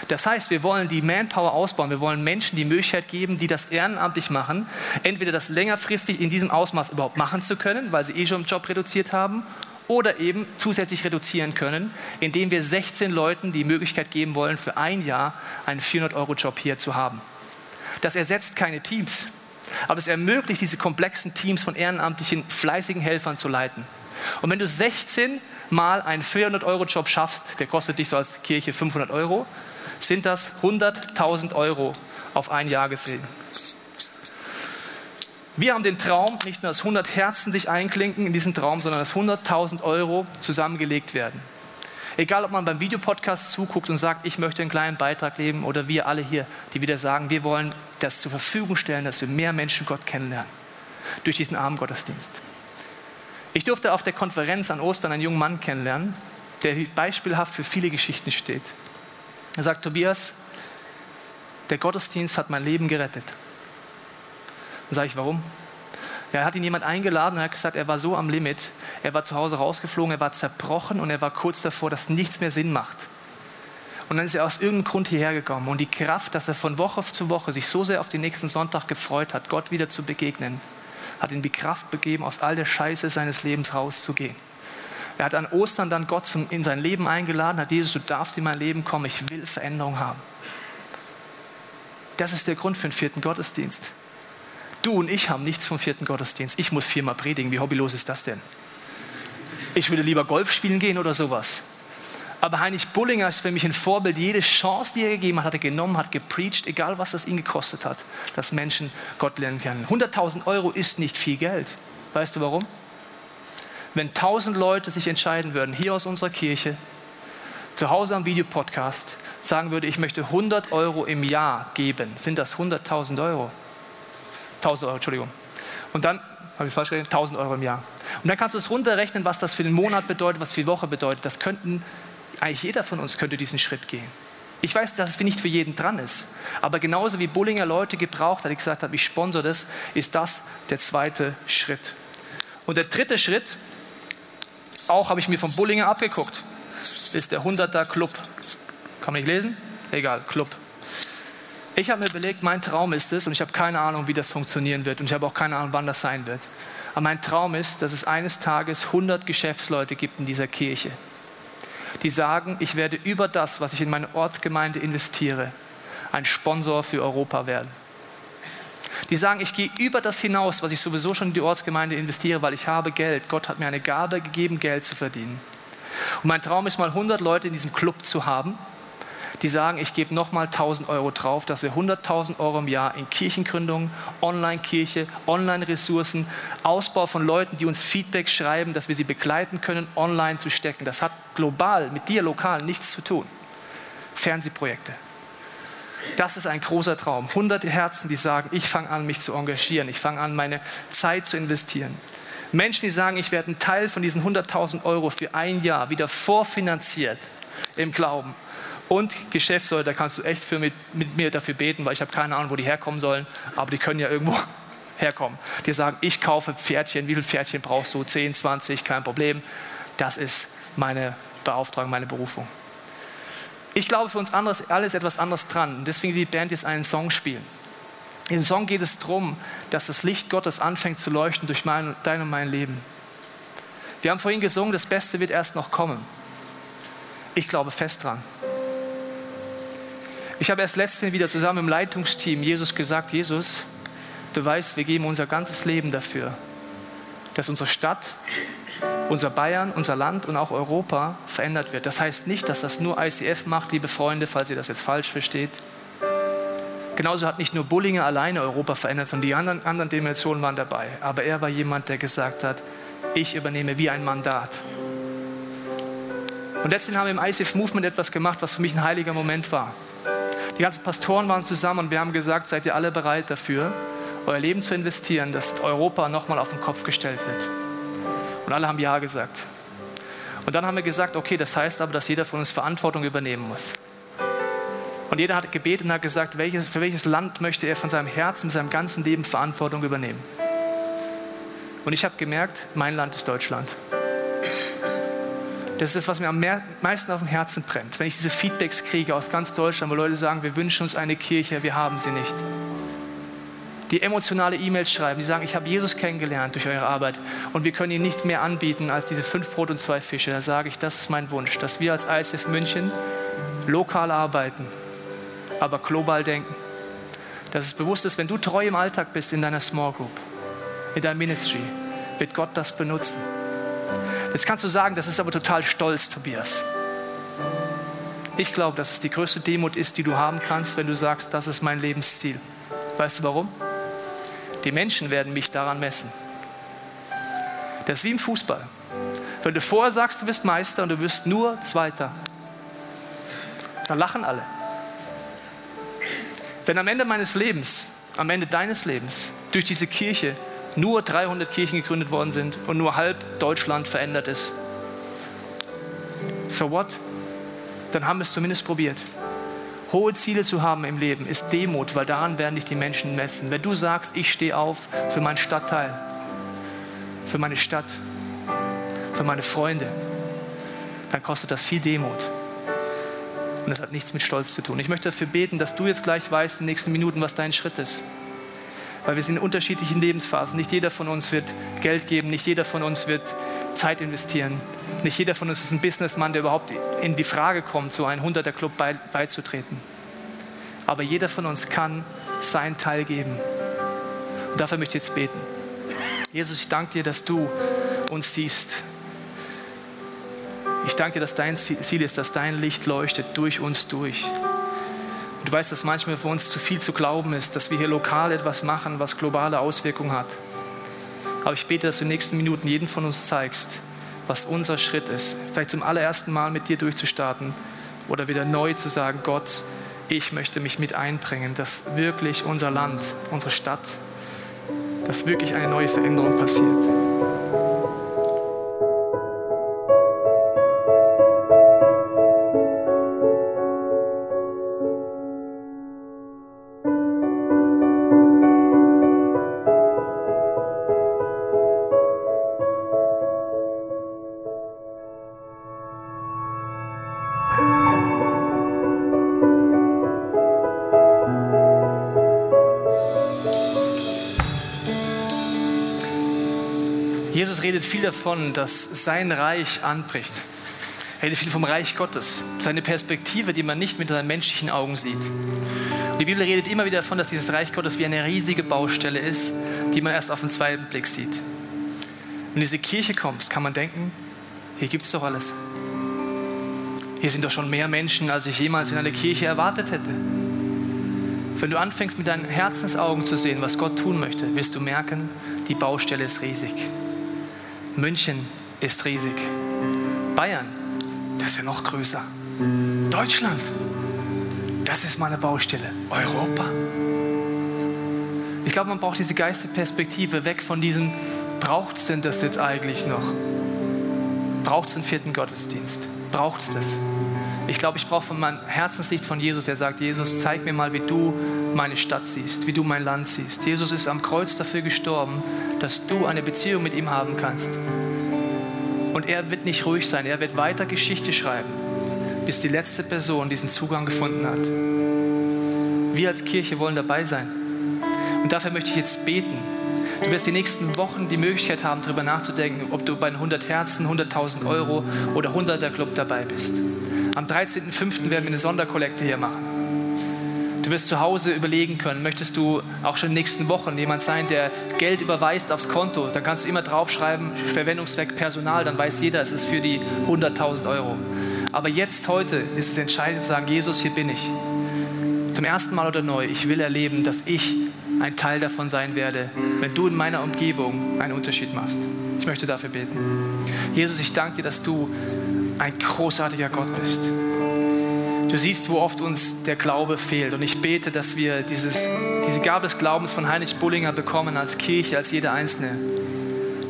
Das heißt, wir wollen die Manpower ausbauen. Wir wollen Menschen die Möglichkeit geben, die das ehrenamtlich machen, entweder das längerfristig in diesem Ausmaß überhaupt machen zu können, weil sie eh schon im Job reduziert haben, oder eben zusätzlich reduzieren können, indem wir 16 Leuten die Möglichkeit geben wollen, für ein Jahr einen 400-Euro-Job hier zu haben. Das ersetzt keine Teams. Aber es ermöglicht, diese komplexen Teams von ehrenamtlichen, fleißigen Helfern zu leiten. Und wenn du 16 mal einen 400-Euro-Job schaffst, der kostet dich so als Kirche 500 Euro, sind das 100.000 Euro auf ein Jahr gesehen. Wir haben den Traum, nicht nur, dass 100 Herzen sich einklinken in diesen Traum, sondern dass 100.000 Euro zusammengelegt werden. Egal, ob man beim Videopodcast zuguckt und sagt, ich möchte einen kleinen Beitrag leben oder wir alle hier, die wieder sagen, wir wollen das zur Verfügung stellen, dass wir mehr Menschen Gott kennenlernen durch diesen Abendgottesdienst. Ich durfte auf der Konferenz an Ostern einen jungen Mann kennenlernen, der beispielhaft für viele Geschichten steht. Er sagt, Tobias, der Gottesdienst hat mein Leben gerettet. Dann sage ich, warum? Er hat ihn jemand eingeladen und hat gesagt, er war so am Limit, er war zu Hause rausgeflogen, er war zerbrochen und er war kurz davor, dass nichts mehr Sinn macht. Und dann ist er aus irgendeinem Grund hierher gekommen. Und die Kraft, dass er von Woche zu Woche sich so sehr auf den nächsten Sonntag gefreut hat, Gott wieder zu begegnen, hat ihm die Kraft begeben, aus all der Scheiße seines Lebens rauszugehen. Er hat an Ostern dann Gott zum, in sein Leben eingeladen, hat Jesus, du darfst in mein Leben kommen, ich will Veränderung haben. Das ist der Grund für den vierten Gottesdienst. Du und ich haben nichts vom vierten Gottesdienst. Ich muss viermal predigen. Wie hobbylos ist das denn? Ich würde lieber Golf spielen gehen oder sowas. Aber Heinrich Bullinger ist für mich ein Vorbild. Jede Chance, die er gegeben hat, hat er genommen, hat gepreacht, egal was das ihn gekostet hat, dass Menschen Gott lernen können. 100.000 Euro ist nicht viel Geld. Weißt du warum? Wenn 1000 Leute sich entscheiden würden, hier aus unserer Kirche, zu Hause am Videopodcast, sagen würde, ich möchte 100 Euro im Jahr geben, sind das 100.000 Euro. 1000 Euro, Entschuldigung. Und dann, habe ich es falsch gerechnet, 1000 Euro im Jahr. Und dann kannst du es runterrechnen, was das für den Monat bedeutet, was für die Woche bedeutet. Das könnten, eigentlich jeder von uns könnte diesen Schritt gehen. Ich weiß, dass es nicht für jeden dran ist. Aber genauso wie Bullinger Leute gebraucht hat, die gesagt haben, ich sponsor das, ist das der zweite Schritt. Und der dritte Schritt, auch habe ich mir von Bullinger abgeguckt, ist der 100er Club. Kann man nicht lesen? Egal, Club. Ich habe mir überlegt, mein Traum ist es, und ich habe keine Ahnung, wie das funktionieren wird, und ich habe auch keine Ahnung, wann das sein wird. Aber mein Traum ist, dass es eines Tages 100 Geschäftsleute gibt in dieser Kirche, die sagen, ich werde über das, was ich in meine Ortsgemeinde investiere, ein Sponsor für Europa werden. Die sagen, ich gehe über das hinaus, was ich sowieso schon in die Ortsgemeinde investiere, weil ich habe Geld. Gott hat mir eine Gabe gegeben, Geld zu verdienen. Und mein Traum ist mal 100 Leute in diesem Club zu haben, die sagen, ich gebe nochmal 1000 Euro drauf, dass wir 100.000 Euro im Jahr in Kirchengründung, Online-Kirche, Online-Ressourcen, Ausbau von Leuten, die uns Feedback schreiben, dass wir sie begleiten können, online zu stecken. Das hat global mit dir lokal nichts zu tun. Fernsehprojekte. Das ist ein großer Traum. Hunderte Herzen, die sagen, ich fange an, mich zu engagieren, ich fange an, meine Zeit zu investieren. Menschen, die sagen, ich werde einen Teil von diesen 100.000 Euro für ein Jahr wieder vorfinanziert im Glauben. Und Geschäftsleute, da kannst du echt für mit, mit mir dafür beten, weil ich habe keine Ahnung, wo die herkommen sollen, aber die können ja irgendwo [laughs] herkommen. Die sagen, ich kaufe Pferdchen, wie viele Pferdchen brauchst du? 10, 20, kein Problem. Das ist meine Beauftragung, meine Berufung. Ich glaube, für uns anderes, alles etwas anderes dran. Deswegen die Band jetzt einen Song spielen. In diesem Song geht es darum, dass das Licht Gottes anfängt zu leuchten durch mein, dein und mein Leben. Wir haben vorhin gesungen, das Beste wird erst noch kommen. Ich glaube fest dran. Ich habe erst letztens wieder zusammen im Leitungsteam Jesus gesagt, Jesus, du weißt, wir geben unser ganzes Leben dafür, dass unsere Stadt, unser Bayern, unser Land und auch Europa verändert wird. Das heißt nicht, dass das nur ICF macht, liebe Freunde, falls ihr das jetzt falsch versteht. Genauso hat nicht nur Bullinger alleine Europa verändert, sondern die anderen, anderen Dimensionen waren dabei. Aber er war jemand, der gesagt hat, ich übernehme wie ein Mandat. Und letztendlich haben wir im ICF Movement etwas gemacht, was für mich ein heiliger Moment war. Die ganzen Pastoren waren zusammen und wir haben gesagt, seid ihr alle bereit dafür, euer Leben zu investieren, dass Europa nochmal auf den Kopf gestellt wird. Und alle haben Ja gesagt. Und dann haben wir gesagt, okay, das heißt aber, dass jeder von uns Verantwortung übernehmen muss. Und jeder hat gebetet und hat gesagt, welches, für welches Land möchte er von seinem Herzen, seinem ganzen Leben Verantwortung übernehmen. Und ich habe gemerkt, mein Land ist Deutschland. Das ist was mir am meisten auf dem Herzen brennt. Wenn ich diese Feedbacks kriege aus ganz Deutschland, wo Leute sagen, wir wünschen uns eine Kirche, wir haben sie nicht. Die emotionale E-Mails schreiben, die sagen, ich habe Jesus kennengelernt durch eure Arbeit und wir können Ihnen nicht mehr anbieten als diese fünf Brot und zwei Fische. Da sage ich, das ist mein Wunsch, dass wir als ISF München lokal arbeiten, aber global denken. Dass es bewusst ist, wenn du treu im Alltag bist in deiner Small Group, in deinem Ministry, wird Gott das benutzen. Jetzt kannst du sagen, das ist aber total stolz, Tobias. Ich glaube, dass es die größte Demut ist, die du haben kannst, wenn du sagst, das ist mein Lebensziel. Weißt du warum? Die Menschen werden mich daran messen. Das ist wie im Fußball. Wenn du vorher sagst, du bist Meister und du wirst nur Zweiter, dann lachen alle. Wenn am Ende meines Lebens, am Ende deines Lebens, durch diese Kirche nur 300 Kirchen gegründet worden sind und nur halb Deutschland verändert ist. So what? Dann haben wir es zumindest probiert. Hohe Ziele zu haben im Leben ist Demut, weil daran werden dich die Menschen messen. Wenn du sagst, ich stehe auf für meinen Stadtteil, für meine Stadt, für meine Freunde, dann kostet das viel Demut. Und das hat nichts mit Stolz zu tun. Ich möchte dafür beten, dass du jetzt gleich weißt in den nächsten Minuten, was dein Schritt ist weil wir sind in unterschiedlichen Lebensphasen. Nicht jeder von uns wird Geld geben, nicht jeder von uns wird Zeit investieren. Nicht jeder von uns ist ein Businessman, der überhaupt in die Frage kommt, so ein 100er-Club beizutreten. Aber jeder von uns kann seinen Teil geben. Und dafür möchte ich jetzt beten. Jesus, ich danke dir, dass du uns siehst. Ich danke dir, dass dein Ziel ist, dass dein Licht leuchtet durch uns durch. Du weißt, dass manchmal für uns zu viel zu glauben ist, dass wir hier lokal etwas machen, was globale Auswirkungen hat. Aber ich bete, dass du in den nächsten Minuten jeden von uns zeigst, was unser Schritt ist. Vielleicht zum allerersten Mal mit dir durchzustarten oder wieder neu zu sagen, Gott, ich möchte mich mit einbringen, dass wirklich unser Land, unsere Stadt, dass wirklich eine neue Veränderung passiert. Viel davon, dass sein Reich anbricht. Er redet viel vom Reich Gottes, seine Perspektive, die man nicht mit seinen menschlichen Augen sieht. Und die Bibel redet immer wieder davon, dass dieses Reich Gottes wie eine riesige Baustelle ist, die man erst auf den zweiten Blick sieht. Wenn du in diese Kirche kommst, kann man denken, hier gibt es doch alles. Hier sind doch schon mehr Menschen, als ich jemals in einer Kirche erwartet hätte. Wenn du anfängst mit deinen Herzensaugen zu sehen, was Gott tun möchte, wirst du merken, die Baustelle ist riesig. München ist riesig. Bayern, das ist ja noch größer. Deutschland, das ist meine Baustelle. Europa. Ich glaube, man braucht diese Geisterperspektive weg von diesem, braucht es denn das jetzt eigentlich noch? Braucht es einen vierten Gottesdienst? Braucht es das? Ich glaube, ich brauche von meiner Herzenssicht von Jesus, der sagt, Jesus, zeig mir mal, wie du meine Stadt siehst, wie du mein Land siehst. Jesus ist am Kreuz dafür gestorben, dass du eine Beziehung mit ihm haben kannst. Und er wird nicht ruhig sein, er wird weiter Geschichte schreiben, bis die letzte Person diesen Zugang gefunden hat. Wir als Kirche wollen dabei sein. Und dafür möchte ich jetzt beten. Du wirst die nächsten Wochen die Möglichkeit haben, darüber nachzudenken, ob du bei den 100 Herzen, 100.000 Euro oder 100er Club dabei bist. Am 13.05. werden wir eine Sonderkollekte hier machen. Du wirst zu Hause überlegen können, möchtest du auch schon in den nächsten Wochen jemand sein, der Geld überweist aufs Konto, dann kannst du immer draufschreiben, Verwendungszweck Personal, dann weiß jeder, es ist für die 100.000 Euro. Aber jetzt, heute ist es entscheidend zu sagen, Jesus, hier bin ich. Zum ersten Mal oder neu, ich will erleben, dass ich ein Teil davon sein werde, wenn du in meiner Umgebung einen Unterschied machst. Ich möchte dafür beten. Jesus, ich danke dir, dass du ein großartiger Gott bist. Du siehst, wo oft uns der Glaube fehlt. Und ich bete, dass wir dieses, diese Gabe des Glaubens von Heinrich Bullinger bekommen als Kirche, als jeder Einzelne.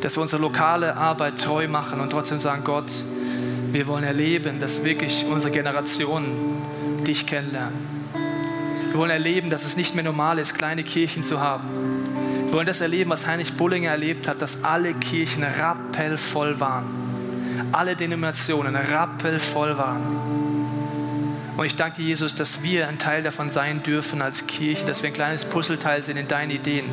Dass wir unsere lokale Arbeit treu machen und trotzdem sagen, Gott, wir wollen erleben, dass wirklich unsere Generationen dich kennenlernen. Wir wollen erleben, dass es nicht mehr normal ist, kleine Kirchen zu haben. Wir wollen das erleben, was Heinrich Bullinger erlebt hat, dass alle Kirchen rappelvoll waren alle Denominationen rappelvoll waren. Und ich danke Jesus, dass wir ein Teil davon sein dürfen als Kirche, dass wir ein kleines Puzzleteil sind in deinen Ideen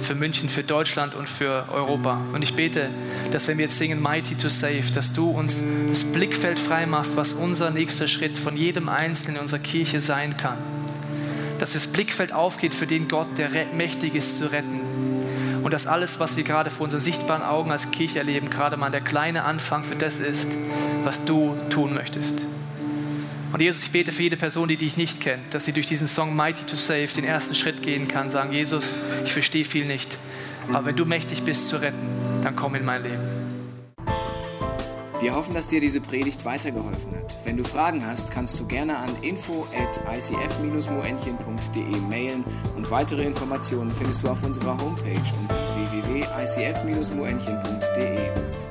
für München, für Deutschland und für Europa. Und ich bete, dass wenn wir jetzt singen Mighty to Save, dass du uns das Blickfeld frei machst, was unser nächster Schritt von jedem Einzelnen in unserer Kirche sein kann. Dass das Blickfeld aufgeht für den Gott, der mächtig ist zu retten und dass alles, was wir gerade vor unseren sichtbaren Augen als Kirche erleben, gerade mal der kleine Anfang für das ist, was du tun möchtest. Und Jesus, ich bete für jede Person, die dich nicht kennt, dass sie durch diesen Song Mighty to Save den ersten Schritt gehen kann, sagen, Jesus, ich verstehe viel nicht, aber wenn du mächtig bist zu retten, dann komm in mein Leben. Wir hoffen, dass dir diese Predigt weitergeholfen hat. Wenn du Fragen hast, kannst du gerne an info at icf-moenchen.de mailen und weitere Informationen findest du auf unserer Homepage unter www.icf-moenchen.de.